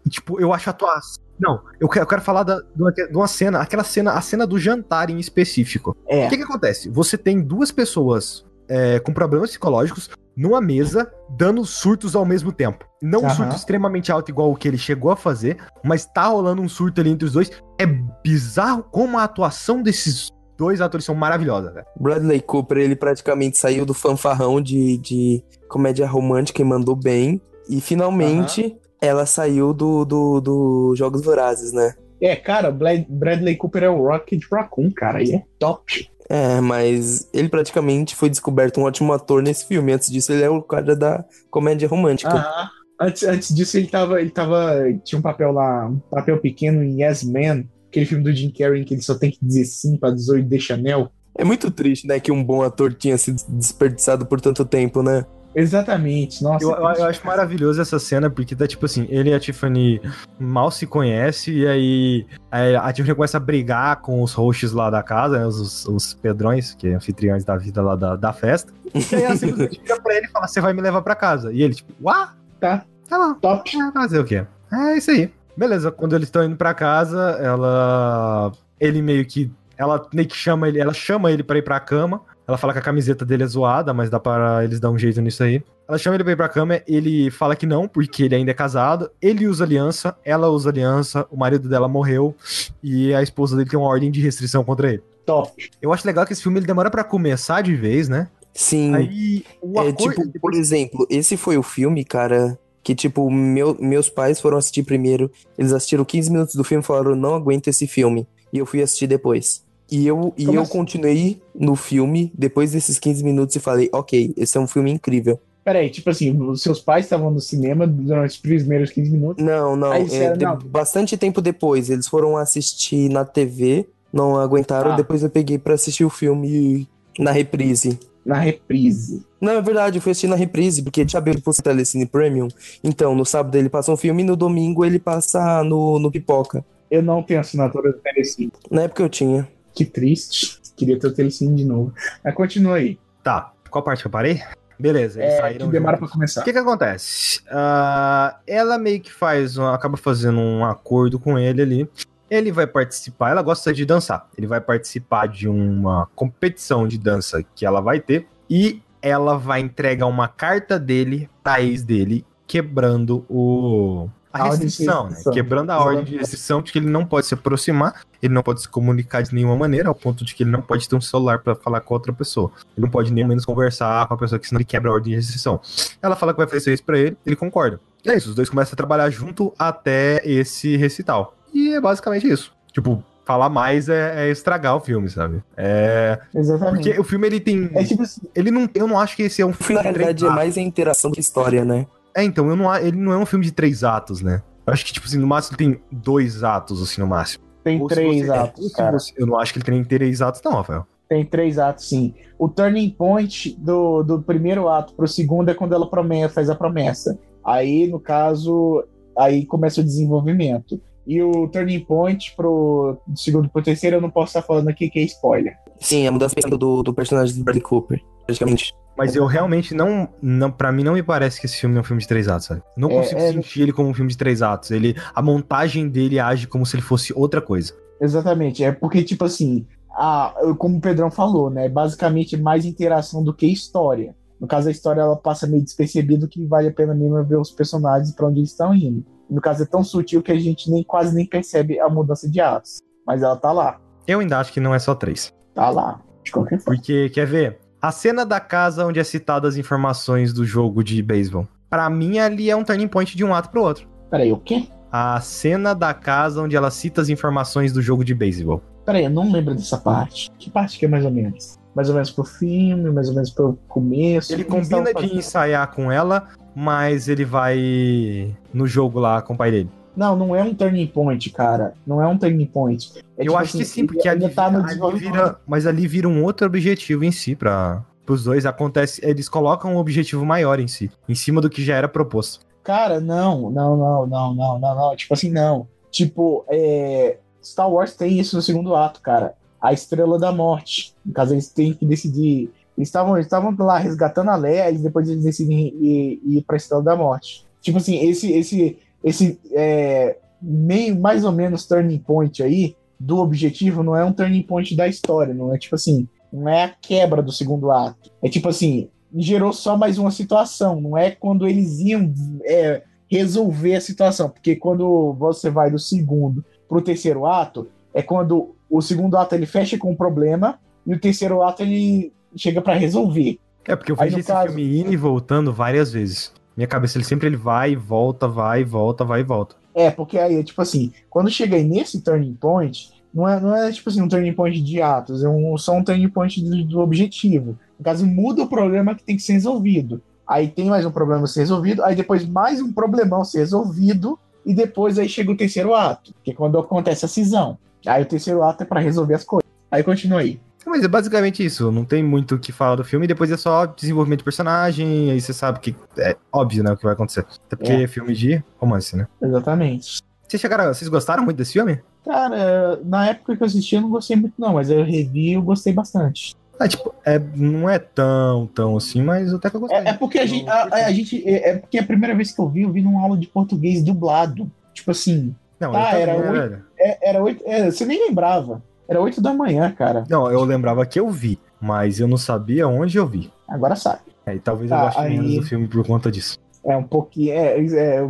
Tipo, eu acho a atuação. Não, eu quero, eu quero falar da, de, uma, cena, aquela cena, a cena do jantar em específico. É. O que, que acontece? Você tem duas pessoas é, com problemas psicológicos numa mesa dando surtos ao mesmo tempo. Não um Aham. surto extremamente alto igual o que ele chegou a fazer, mas tá rolando um surto ali entre os dois. É bizarro como a atuação desses dois atores são maravilhosos, velho. Bradley Cooper, ele praticamente saiu do fanfarrão de, de comédia romântica e mandou bem. E finalmente ela saiu do, do, do Jogos Vorazes, né? É, cara, Bradley Cooper é o Rocket Raccoon, cara, e é top. É, mas ele praticamente foi descoberto um ótimo ator nesse filme. Antes disso, ele é o cara da comédia romântica. Aham. Antes, antes disso, ele tava, ele tava. Tinha um papel lá, um papel pequeno em Yes Man, aquele filme do Jim Carrey em que ele só tem que dizer sim pra 18 de Chanel. É muito triste, né, que um bom ator tinha sido desperdiçado por tanto tempo, né? Exatamente, nossa. Eu, eu- eu acho maravilhoso essa cena, porque tá tipo assim, ele e a Tiffany mal se conhecem, e aí, aí a Tiffany começa a brigar com os hosts lá da casa, né, os, os pedrões, que é anfitriões da vida lá da, da festa. E aí ela simplesmente vira pra ele e fala, você vai me levar pra casa. E ele, tipo, uá, Tá, tá bom. top. É, fazer o quê? É isso aí. Beleza, quando eles estão indo pra casa, ela. Ele meio que. Ela meio que chama ele. Ela chama ele pra ir pra cama. Ela fala que a camiseta dele é zoada, mas dá para eles dar um jeito nisso aí. Ela chama ele pra ir pra cama, ele fala que não, porque ele ainda é casado. Ele usa aliança, ela usa aliança, o marido dela morreu e a esposa dele tem uma ordem de restrição contra ele. Top. Eu acho legal que esse filme ele demora pra começar de vez, né? Sim. Aí o É acordo. tipo, por exemplo, esse foi o filme, cara, que tipo, meu- meus pais foram assistir primeiro. Eles assistiram 15 minutos do filme e falaram, não aguento esse filme. E eu fui assistir depois. E eu, e eu assim? continuei no filme depois desses 15 minutos e falei, ok, esse é um filme incrível. Peraí, tipo assim, os seus pais estavam no cinema durante os primeiros 15 minutos. Não, não, é, de- não. bastante tempo depois. Eles foram assistir na TV, não aguentaram, Ah. depois eu peguei pra assistir o filme na reprise. Na reprise. Não, é verdade, eu fui assistir na reprise, porque tinha aberto pro Telecine Premium. Então, no sábado ele passa um filme e no domingo ele passa no, no Pipoca. Eu não tenho assinatura do Telecine. Na época eu tinha. Que triste. Queria ter o Telecine de novo. Mas continua aí. Tá, qual parte que eu parei? Beleza, eles É, saíram. que demora pra começar. O que que acontece? Ah, ela meio que faz, um- acaba fazendo um acordo com ele ali. Ele vai participar, ela gosta de dançar. Ele vai participar de uma competição de dança que ela vai ter. E ela vai entregar uma carta dele pra ex dele, quebrando o. A restrição, né? Quebrando a ordem de restrição de que ele não pode se aproximar, ele não pode se comunicar de nenhuma maneira, ao ponto de que ele não pode ter um celular pra falar com outra pessoa. Ele não pode nem menos conversar com a pessoa que senão ele quebra a ordem de restrição. Ela fala que vai fazer isso pra ele, ele concorda. E é isso, os dois começam a trabalhar junto até esse recital. E é basicamente isso. Tipo, falar mais é, é estragar o filme, sabe? É. Exatamente. Porque o filme ele tem. É tipo assim, Ele não. Eu não acho que esse é um filme, na realidade, é mais a interação que a história, né? É, então, eu não, ele não é um filme de três atos, né? Eu acho que, tipo assim, no máximo ele tem dois atos, assim, no máximo. tem Ou três você- atos, ou se cara. você- eu não acho que ele tem três atos, não, Rafael. Tem três atos, sim. O turning point do, do primeiro ato pro segundo é quando ela promessa, faz a promessa. Aí, no caso, aí começa o desenvolvimento. E o turning point pro do segundo pro terceiro eu não posso estar falando aqui que é spoiler. Sim, a mudança do, do personagem do Bradley Cooper, praticamente. Mas eu realmente não, não. Pra mim, não me parece que esse filme é um filme de três atos, sabe? Não É, consigo é- sentir ele como um filme de três atos. Ele, a montagem dele age como se ele fosse outra coisa. Exatamente. É porque, tipo assim, a, como o Pedrão falou, né? Basicamente mais interação do que história. No caso, a história ela passa meio despercebida que vale a pena mesmo ver os personagens para onde eles estão indo. No caso, é tão sutil que a gente nem quase nem percebe a mudança de atos. Mas ela tá lá. Eu ainda acho que não é só três. Tá lá. De qualquer forma. Porque, quer ver? A cena da casa onde é citada as informações do jogo de beisebol. Pra mim, ali é um turning point de um ato pro outro. Peraí, o quê? A cena da casa onde ela cita as informações do jogo de beisebol. Peraí, eu não lembro dessa parte. Que parte que é mais ou menos? Mais ou menos pro filme, mais ou menos pro começo. Ele combina de ensaiar com ela, mas ele vai no jogo lá com o pai dele. Não, não é um turning point, cara. Não é um turning point. É Eu tipo acho que assim, sim, porque ali, tá no ali vira, mas ali vira um outro objetivo em si para os dois. Acontece, eles colocam um objetivo maior em si, em cima do que já era proposto. Cara, não, não, não, não, não, não, não. Tipo assim, não. Tipo, é... Star Wars tem isso no segundo ato, cara. A Estrela da Morte. No caso, eles têm que decidir. Eles estavam estavam lá resgatando a Leia e depois eles decidem ir, ir pra Estrela da Morte. Tipo assim, esse, esse, esse é, meio mais ou menos turning point aí do objetivo não é um turning point da história, não é tipo assim, não é a quebra do segundo ato. É tipo assim, gerou só mais uma situação, não é quando eles iam é, resolver a situação, porque quando você vai do segundo pro terceiro ato, é quando o segundo ato ele fecha com um problema e o terceiro ato ele chega pra resolver. É, porque eu vejo esse caso- filme indo e voltando várias vezes. Minha cabeça, ele sempre ele vai e volta, vai e volta, vai e volta. É, porque aí, tipo assim, quando chega aí nesse turning point, não é, não é tipo assim, um turning point de atos, é um, só um turning point do, do objetivo. No caso, muda o problema que tem que ser resolvido. Aí tem mais um problema a ser resolvido, aí depois mais um problemão a ser resolvido, e depois aí chega o terceiro ato, que é quando acontece a cisão. Aí o terceiro ato é pra resolver as coisas. Aí continua aí. Mas é basicamente isso, não tem muito o que falar do filme, depois é só desenvolvimento de personagem, aí você sabe que é óbvio, né, o que vai acontecer. Até porque É. é filme de romance, né? Exatamente. Vocês chegaram, vocês gostaram muito desse filme? Cara, na época que eu assisti eu não gostei muito não, mas eu revi e eu gostei bastante. Ah, tipo, é, não é tão, tão assim, mas até que eu gostei. É, é porque a gente, a, a gente é, é porque a primeira vez que eu vi, eu vi numa aula de português dublado. Tipo assim, Não, tá, eu também, era oito- é- era oito. é, você nem lembrava. Era oito da manhã, cara. Não, eu lembrava que eu vi, mas eu não sabia onde eu vi. Agora sabe. É, e talvez Tá, eu goste aí- menos do filme por conta disso. É um pouquinho. É, é,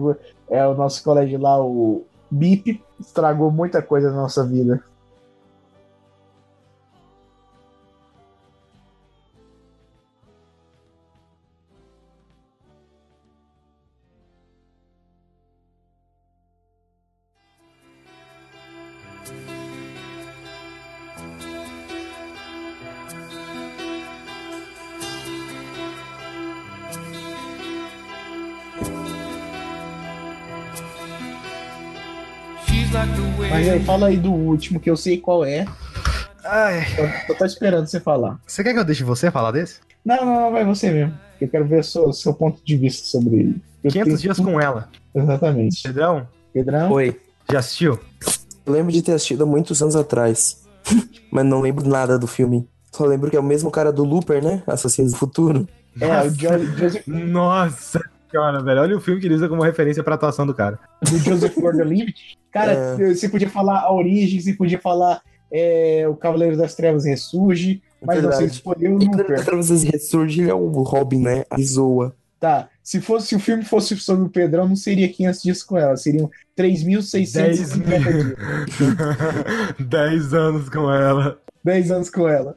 é o nosso colégio lá, o BIP, estragou muita coisa na nossa vida. Fala aí do último, que eu sei qual é. Ai, Eu tô esperando você falar. você quer que eu deixe você falar desse? Não, não, não, vai você mesmo. Eu quero ver o seu, seu ponto de vista sobre ele. Eu 500 tenho- dias com ela. Exatamente. Pedrão, Pedrão? Oi. já assistiu? Eu lembro de ter assistido há muitos anos atrás, mas não lembro nada do filme. Só lembro que é o mesmo cara do Looper, né? Assassinos do Futuro. É, o Jo- Joseph, Nossa velho. Olha o filme que ele usa como referência pra atuação do cara. do Joseph Gordon-Levitt. Cara, É. você podia falar a origem, você podia falar é, o Cavaleiro das Trevas ressurge, mas não, você Verdade. escolheu o Looper. às vezes ressurge, ele é o Robin, né? A zoa. Tá, se, fosse, se o filme fosse sobre o Pedrão, não seria 500 dias com ela, seriam 3.650 dias. 10 anos com ela. 10 anos com ela.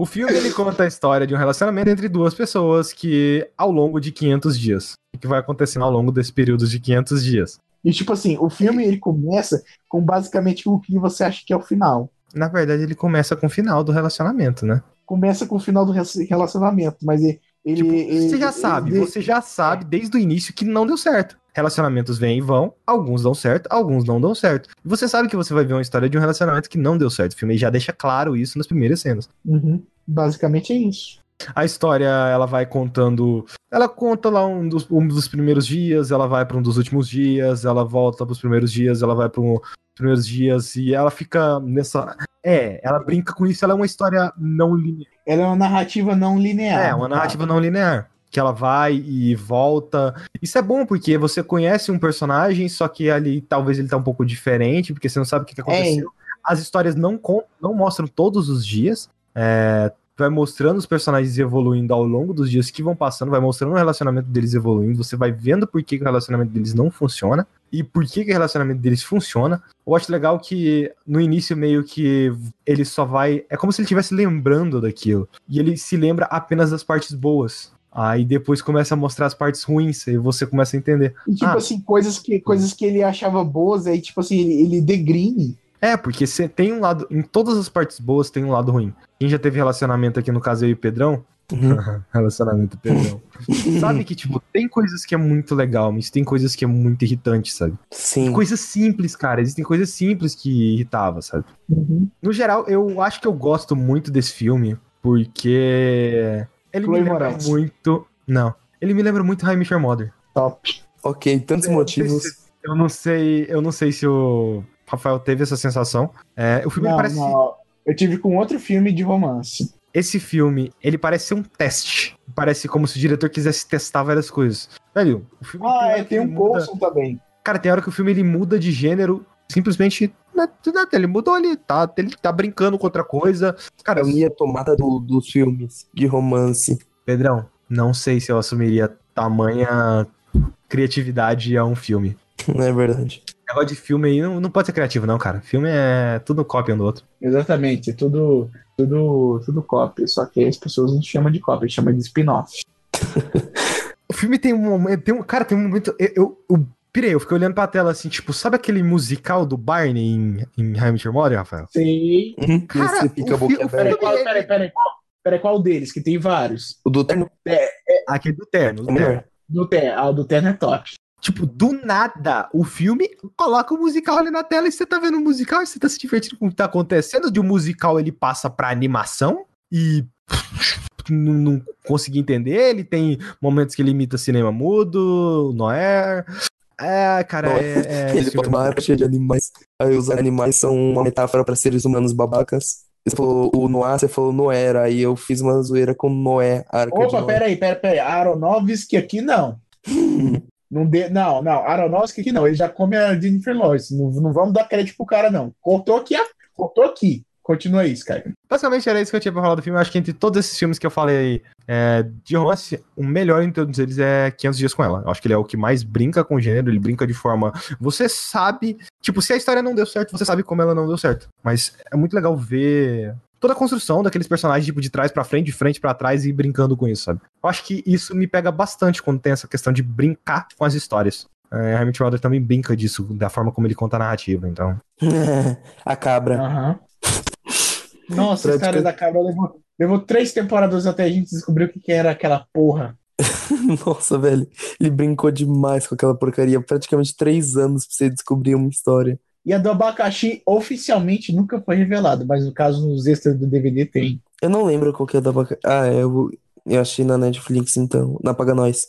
O filme ele conta a história de um relacionamento entre duas pessoas que ao longo de 500 dias. O que vai acontecendo ao longo desse período de 500 dias? E tipo assim, o filme ele começa com basicamente o que você acha que é o final. Na verdade, ele começa com o final do relacionamento, né? Começa com o final do re- relacionamento, mas ele. ele- Tipo, ele- você já ele- sabe, ele- você já sabe desde o início que não deu certo. Relacionamentos vêm e vão, alguns dão certo, alguns não dão certo. E você sabe que você vai ver uma história de um relacionamento que não deu certo. O filme já deixa claro isso nas primeiras cenas. Uhum, basicamente é isso. A história, ela vai contando. Ela conta lá um dos, um dos primeiros dias, ela vai para um dos últimos dias, ela volta para os primeiros dias, ela vai para um primeiros dias e ela fica nessa. É, ela brinca com isso, ela é uma história não linear. Ela é uma narrativa não linear. É, uma narrativa não linear. Que ela vai e volta. Isso é bom porque você conhece um personagem, só que ali talvez ele tá um pouco diferente, porque você não sabe o que, que aconteceu. As histórias não, con- não mostram todos os dias. É, vai mostrando os personagens evoluindo ao longo dos dias que vão passando, vai mostrando o relacionamento deles evoluindo, você vai vendo por que, que o relacionamento deles não funciona e por que, que o relacionamento deles funciona. Eu acho legal que no início meio que ele só vai. É como se ele estivesse lembrando daquilo. E ele se lembra apenas das partes boas. Aí depois começa a mostrar as partes ruins, e você começa a entender. E tipo Ah. assim, coisas que, coisas que ele achava boas, aí tipo assim, ele, ele degrine. É, porque você tem um lado. Em todas as partes boas tem um lado ruim. Quem já teve relacionamento aqui no caso eu e o Pedrão? Uhum. relacionamento Pedrão. sabe que, tipo, tem coisas que é muito legal, mas tem coisas que é muito irritante, sabe? Sim. Coisas simples, cara. Existem coisas simples que irritava, sabe? Uhum. No geral, eu acho que eu gosto muito desse filme, porque ele Chloe me lembra Moretz. muito. Não. Ele me lembra muito Mister Mother. Top. Ok, tantos É, motivos. Eu não sei, eu não sei se o Rafael teve essa sensação. É, o filme Não, parece não, eu tive com outro filme de romance. esse filme, ele parece ser um teste. Parece como se o diretor quisesse testar várias coisas. Velho, o filme Ah, hora é, tem um muda- Coulson também. Cara, tem hora que o filme ele muda de gênero, simplesmente né, ele mudou ali, tá, ele tá brincando com outra coisa. Cara, Eu ia tomada do- dos filmes de romance. Pedrão, não sei se eu assumiria tamanha criatividade a um filme. Não é verdade. Negócio de filme aí não, não pode ser criativo, não, cara. Filme é tudo cópia um do outro. Exatamente, é tudo, tudo, tudo cópia. Só que as pessoas não chamam de cópia, chamam de spin-off. O filme tem um momento. Tem um, cara, tem um momento. Eu, eu, eu pirei, eu fiquei olhando pra tela assim, tipo, sabe aquele musical do Barney em, em How I Met Your Mother, Rafael? Sei. Cara, Esse fica o boca fi- o Peraí, aberta. qual, peraí, peraí, qual, peraí, qual deles? Que tem vários. O do terno Aquele do terno. do é terno. Do Terno, ah, o do Terno é top. Tipo, do nada, o filme coloca o musical ali na tela e você tá vendo o musical e você tá se divertindo com o que tá acontecendo. De um musical ele passa pra animação e não, não consegui entender. Ele tem momentos que ele imita cinema mudo, Noé. É, cara, é. é Ele filme uma área cheia de animais. Aí os animais são uma metáfora para seres humanos babacas. Você falou o Noah, você falou Noera. Aí eu fiz uma zoeira com Noé, a arca Opa, peraí, peraí, peraí. Aronofsky aqui não. Não, de, não, não. Aronofsky aqui não. Ele já come a Jennifer Lawrence. Não, não vamos dar crédito pro cara, não. Cortou aqui, a- cortou aqui. Continua isso, cara. Basicamente era isso que eu tinha pra falar do filme. Eu acho que entre todos esses filmes que eu falei é, de romance, o melhor em todos eles é 500 Dias com Ela. Eu acho que ele é o que mais brinca com o gênero, ele brinca de forma. Você sabe. Tipo, se a história não deu certo, você sabe como ela não deu certo. Mas é muito legal ver toda a construção daqueles personagens, tipo, de trás pra frente, de frente pra trás e brincando com isso, sabe? Eu acho que isso me pega bastante quando tem essa questão de brincar com as histórias. É, Hamilton Brother também brinca disso, da forma como ele conta a narrativa, então. a cabra. Aham. Nossa, cara descan- da cabra levou, levou três temporadas até a gente descobrir o que, que era aquela porra. Nossa, velho. Ele brincou demais com aquela porcaria. Praticamente três anos pra você descobrir uma história. E a do abacaxi oficialmente nunca foi revelado, mas no caso, nos extras do DVD tem. Eu não lembro qual que é da vaca. Ah, é, eu, eu achei na Netflix, então. Na Paga Nós.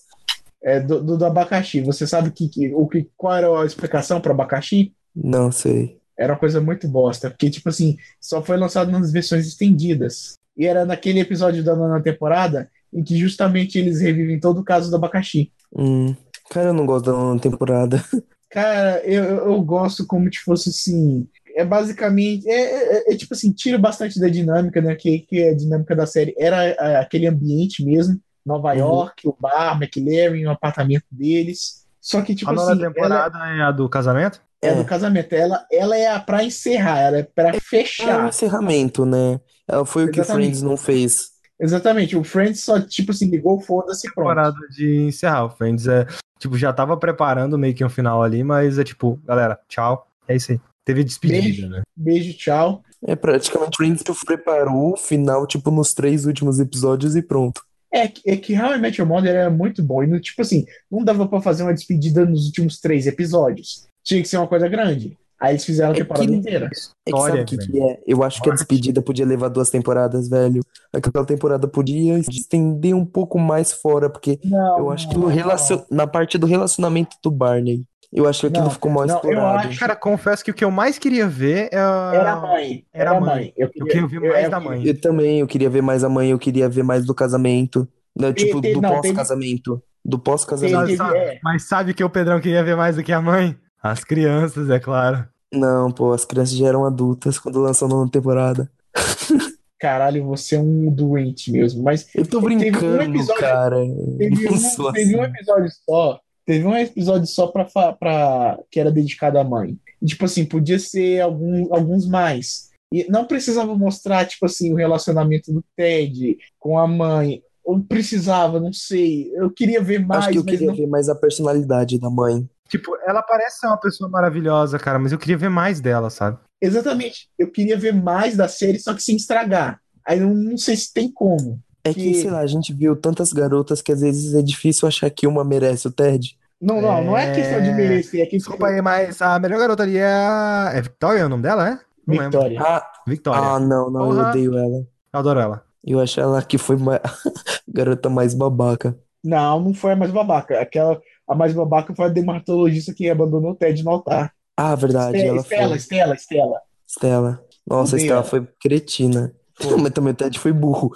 É do, do, do abacaxi. Você sabe que, que, o que, qual era a explicação para abacaxi? Não sei. Era uma coisa muito bosta, porque, tipo assim, só foi lançado nas versões estendidas. E era naquele episódio da nona temporada em que justamente eles revivem todo o caso do abacaxi. Hum. Cara, eu não gosto da nona temporada. Cara, eu, eu, gosto como se fosse assim. É basicamente. É, é- é tipo assim, tira bastante da dinâmica, né? Que, que a dinâmica da série era é, aquele ambiente mesmo. Nova Uhum. York, o bar, McLaren, o apartamento deles. Só que, tipo a assim, ela temporada é a do casamento? é É. do casamento. Ela, ela é a pra encerrar, ela é pra É um fechar. encerramento, né? Ela foi o que. Friends não fez. Exatamente. O Friends só, tipo assim, ligou, foda-se, pronto. temporada de encerrar. O Friends é, tipo, já tava preparando meio que um final ali, mas é tipo, galera, tchau. É isso aí. Teve despedida, Beijo. né? Beijo, tchau. É praticamente Friends que preparou o final, tipo, nos três últimos episódios e pronto. É, que- é que How I Met Your Mother era muito bom. E, no, tipo assim, não dava pra fazer uma despedida nos últimos três episódios. Tinha que ser uma coisa grande. Aí eles fizeram a É temporada que- inteira. É que História, sabe o que, que é? Eu acho que a despedida podia levar duas temporadas, velho. Aquela temporada podia estender um pouco mais fora, porque Não, eu acho que não. relacion... na parte do relacionamento do Barney, eu acho que aquilo Não, ficou mal não, eu explorado. acho- Cara, confesso que o que eu mais queria ver é. Era a mãe. Era Era a a mãe. mãe. Eu Eu queria ver mais da mãe. Eu também, eu queria ver mais a mãe, eu queria ver mais do casamento. Tem- tipo, tem- do pós-casamento. Do pós-casamento. é. Mas sabe que o Pedrão queria ver mais do que a mãe? As crianças, é claro. Não, pô, as crianças já eram adultas quando lançou a nona temporada. Caralho, você é um doente mesmo. Mas Eu tô Teve um brincando, episódio- cara. teve um, teve um assim. episódio só. Teve um episódio só pra, pra, que era dedicado à mãe. E, tipo assim, podia ser algum, alguns mais. E não precisava mostrar, tipo assim, o relacionamento do Ted com a mãe. Ou precisava, não sei. Eu queria ver mais, Acho que eu queria não ver mais a personalidade da mãe. Tipo, ela parece ser uma pessoa maravilhosa, cara, mas eu queria ver mais dela, sabe? Exatamente. Eu queria ver mais da série, só que sem estragar. Aí eu não sei se tem como. É que, Que- sei lá, a gente viu tantas garotas que às vezes é difícil achar que uma merece o Ted. Não, não, não é questão de merecer, é questão Desculpa aí, mas a melhor garota ali é a. É Victoria o nome dela, é? Não lembro. Vitória. Ah, Victoria. ah, não, não, eu Porra. odeio ela. Eu adoro ela. Eu acho ela que foi ma- garota mais babaca. Não, não foi a mais babaca. Aquela, a mais babaca foi a dermatologista que abandonou o Ted no altar. Ah, verdade, Ste- ela Estela, foi. Estela, Estela. Stella. Nossa, a Odeio Stella ela. foi cretina. Mas também o Ted foi burro.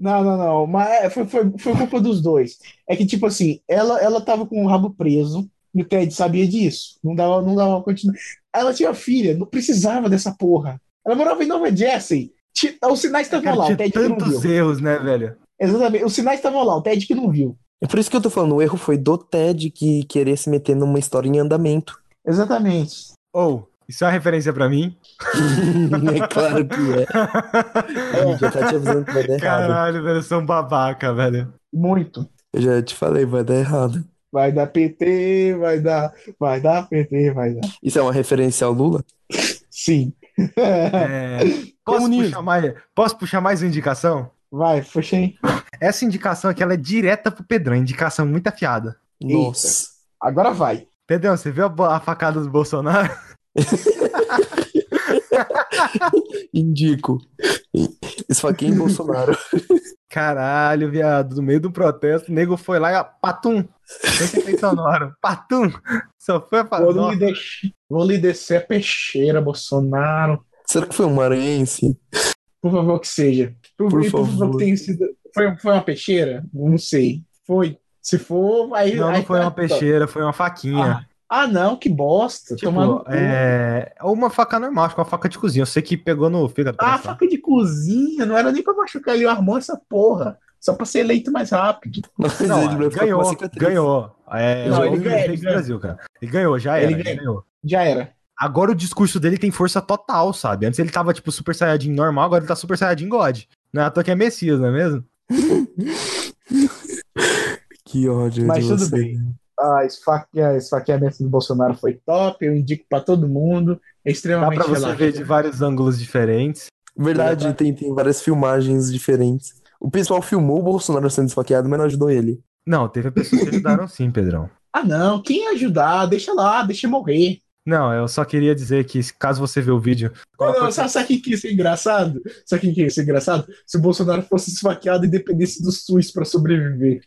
Não, não, não. Mas é, foi, foi, foi culpa dos dois. É que, tipo assim, ela, ela tava com o rabo preso e o Ted sabia disso. Não dava, não dava continuar. Ela tinha filha, não precisava dessa porra. Ela morava em Nova Jersey. Os sinais estavam lá, o Ted que não tantos erros, né, velho? Exatamente, os sinais estavam lá, o Ted que não viu. É por isso que eu tô falando, o erro foi do Ted que querer se meter numa história em andamento. Exatamente. Ou, isso é uma referência pra mim? é claro que é. A gente já tá te avisando que vai dar errado. Caralho, velho, eu sou um babaca, velho. Muito. Eu já te falei, vai dar errado. Vai dar PT, vai dar, vai dar PT, vai dar. Isso é uma referência ao Lula? Sim. É, posso, Comunismo. puxar mais, posso puxar mais uma indicação? Vai, puxa aí. Essa indicação aqui, ela é direta pro Pedrão, indicação muito afiada. Nossa. Agora vai. Pedrão, você viu a facada do Bolsonaro? Indico. Esfaqueia em Bolsonaro. Caralho, viado, no meio do protesto, o nego foi lá e ó, patum, sonoro, patum, só foi a Vou lhe. Vou lhe descer a peixeira, Bolsonaro. Será que foi um maranhense? Por favor que seja. Por, Por e favor. que tenha sido. Foi, foi uma peixeira? Não sei. Foi. Se for, aí. Não, aí não foi tá- uma peixeira, foi uma faquinha. Ah, não, que bosta. Tomar no Tipo, cu. é. Ou uma faca normal, acho que uma faca de cozinha. Eu sei que pegou no fígado. Ah, faca de cozinha. Não era nem pra machucar ele, armou essa porra. Só pra ser eleito mais rápido. Mas Não, ele com ganhou, ganhou. É, Não, o ele do ele. Brasil, cara. Ele ganhou, já era, Ele ganhou. Já era. Agora o discurso dele tem força total, sabe? Antes ele tava, tipo, Super Saiyajin normal, agora ele tá Super Saiyajin God. Não é à toa que é Messias, não é mesmo? Que ódio Mas de tudo você. bem. Ah, esfaquear, esfaqueamento do Bolsonaro foi top. Eu indico pra todo mundo. É Dá extremamente pra você ver relaxante. de vários ângulos diferentes. Verdade, tem, tem várias filmagens diferentes. O pessoal filmou o Bolsonaro sendo esfaqueado, mas não ajudou ele. Não, teve pessoas que ajudaram sim, Pedrão. Ah, não. Quem ajudar, deixa lá, deixa morrer. Não, eu só queria dizer que, caso você ver o vídeo. Não, não, sabe, sabe o que ia ser engraçado? Sabe o que que ia ser engraçado? Se o Bolsonaro fosse esfaqueado e dependesse do SUS pra sobreviver.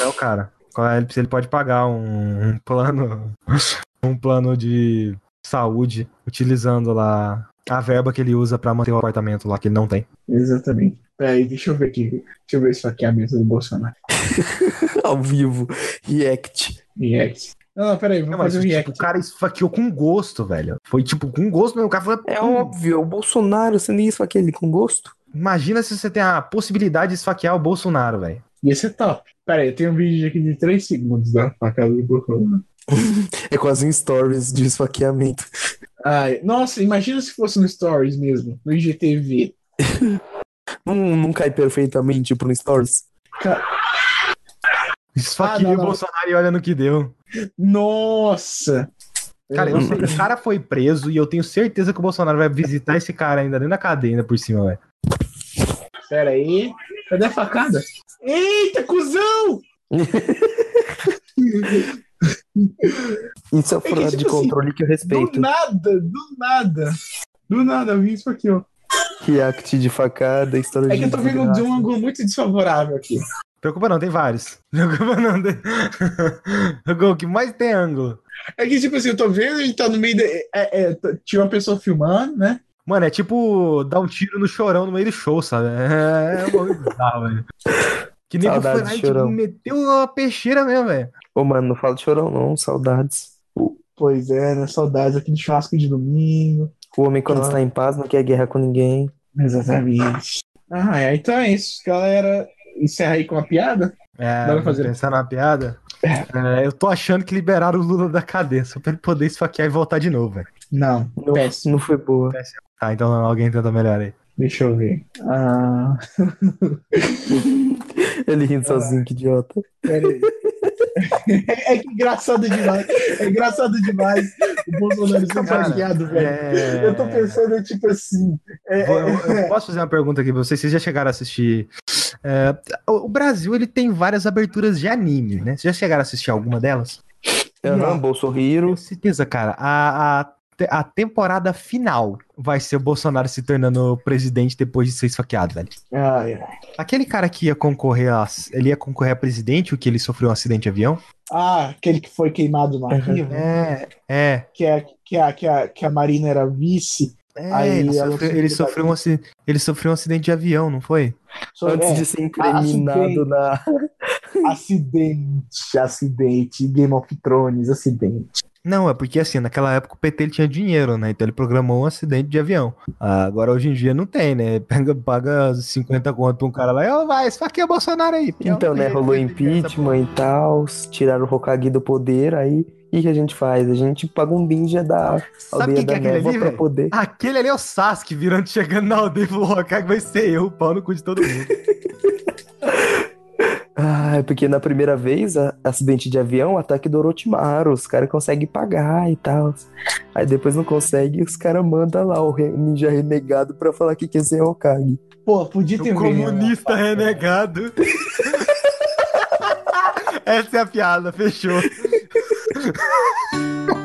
Não, cara. É? Ele, ele pode pagar um, um plano. Um plano de saúde utilizando lá a verba que ele usa pra manter o apartamento lá que ele não tem. Exatamente. Peraí, deixa eu ver aqui. Deixa eu ver o esfaqueamento do Bolsonaro. Ao vivo. React. React. Não, não, peraí, mas, fazer o tipo, react. o cara esfaqueou com gosto, velho. Foi tipo com gosto mesmo. O cara foi. É óbvio, o Bolsonaro, você nem esfaqueia ele com gosto? Imagina se você tem a possibilidade de esfaquear o Bolsonaro, velho. Ia ser top. Peraí, tem um vídeo aqui de 3 segundos da facada do Bolsonaro. É quase um stories de esfaqueamento. Ai, nossa, imagina se fosse no Stories mesmo, no IGTV. Não, não cai perfeitamente pro stories. Esfaqueia Ah, não, o não. Bolsonaro e olha no que deu. Nossa! Cara, eu sei o cara foi preso e eu tenho certeza que o Bolsonaro vai visitar esse cara ainda dentro da cadeia, ainda por cima, velho. Pera aí. Cadê a facada? Eita, cuzão! Isso é É que, fora tipo de assim, controle que eu Do respeito. nada, do nada. Do nada, eu vi isso aqui, ó. React de facada, história É de que eu tô vendo de um ângulo muito desfavorável aqui. Preocupa não, tem vários. Preocupa não, tem... o que mais tem ângulo. É que, tipo assim, eu tô vendo e tá no meio. Da... É, é, tinha uma pessoa filmando, né? Mano, é tipo dar um tiro no chorão no meio do show, sabe? É, é um bagulho bizarro, velho. Que nem foi lá e tipo, meteu a peixeira mesmo, velho. Ô, mano, não fala de chorão, não. Saudades. Pois é, né? Saudades aqui de churrasco de domingo. O homem, quando Ah. está em paz, não quer guerra com ninguém. Exatamente. Ah, é, então é isso, galera. Encerra aí com a piada. É, Bora fazer. pensar na piada. É, eu tô achando que liberaram o Lula da cadeia, só pra ele poder esfaquear e voltar de novo, velho. Não, Não, péssimo. não foi boa. Tá, então alguém tenta melhorar aí. Deixa eu ver. Ah, Ele rindo sozinho, que idiota. pera aí. É que engraçado demais. É engraçado demais o Bolsonaro ser Cara, hackeado, velho. É... Eu tô pensando, tipo assim. é- Vou- é- eu, eu posso fazer uma pergunta aqui pra vocês? Vocês já chegaram a assistir. é, o Brasil ele tem várias aberturas de anime, né? Vocês já chegaram a assistir alguma delas? Aham, Não. Bolsorriro. Com certeza, cara. A, a, a temporada final vai ser o Bolsonaro se tornando presidente depois de ser esfaqueado, velho. Ai, ai. Aquele cara que ia concorrer a. Ele ia concorrer a presidente, o que ele sofreu um acidente de avião? Ah, aquele que foi queimado no arquivo, É, é. que, é, que, a, que, a, que a Marina era vice. É, Aí ele, sofreu, ele, sofreu um, aci- ele sofreu um acidente de avião, não foi? So- Antes é, de ser incriminado acidente. na. Acidente, acidente, Game of Thrones, acidente. Não, é porque assim, naquela época o PT ele tinha dinheiro, né? Então ele programou um acidente de avião. Ah, agora hoje em dia não tem, né? Pega, paga 50 conto pra um cara lá e ó, vai, esfaqueia o Bolsonaro aí. Então, o né? Rolou impeachment e tal. Tiraram o Hokage do poder, aí o que, a gente faz? A gente paga um ninja da Sabe aldeia que da é aquele névoa ali, pra poder. Aquele ali é o Sasuke virando, chegando na aldeia e falou: o Hokage vai ser eu, pau no cu de todo mundo. Ah, é porque na primeira vez, a- acidente de avião, ataque do Orochimaru, os caras conseguem pagar e tal. Aí depois não consegue, os caras mandam lá o re- ninja renegado pra falar que quer ser Hokage. Pô, podia ter o um vídeo, comunista né? renegado. Essa é a piada, fechou.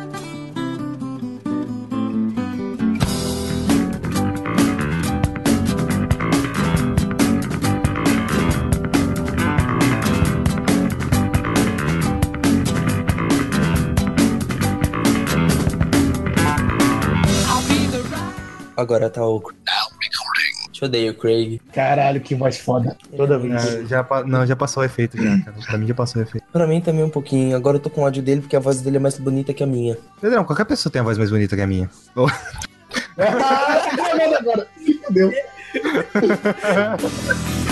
Agora tá o. Te odeio, Craig. Caralho, que voz foda. Toda vez. Ah, já, pa- não, já passou o efeito já, cara. Pra mim já passou o efeito. Pra mim também um pouquinho. Agora eu tô com ódio dele porque a voz dele é mais bonita que a minha. Pedrão, qualquer pessoa tem a voz mais bonita que a minha. Ah, tá vendo agora? Fudeu.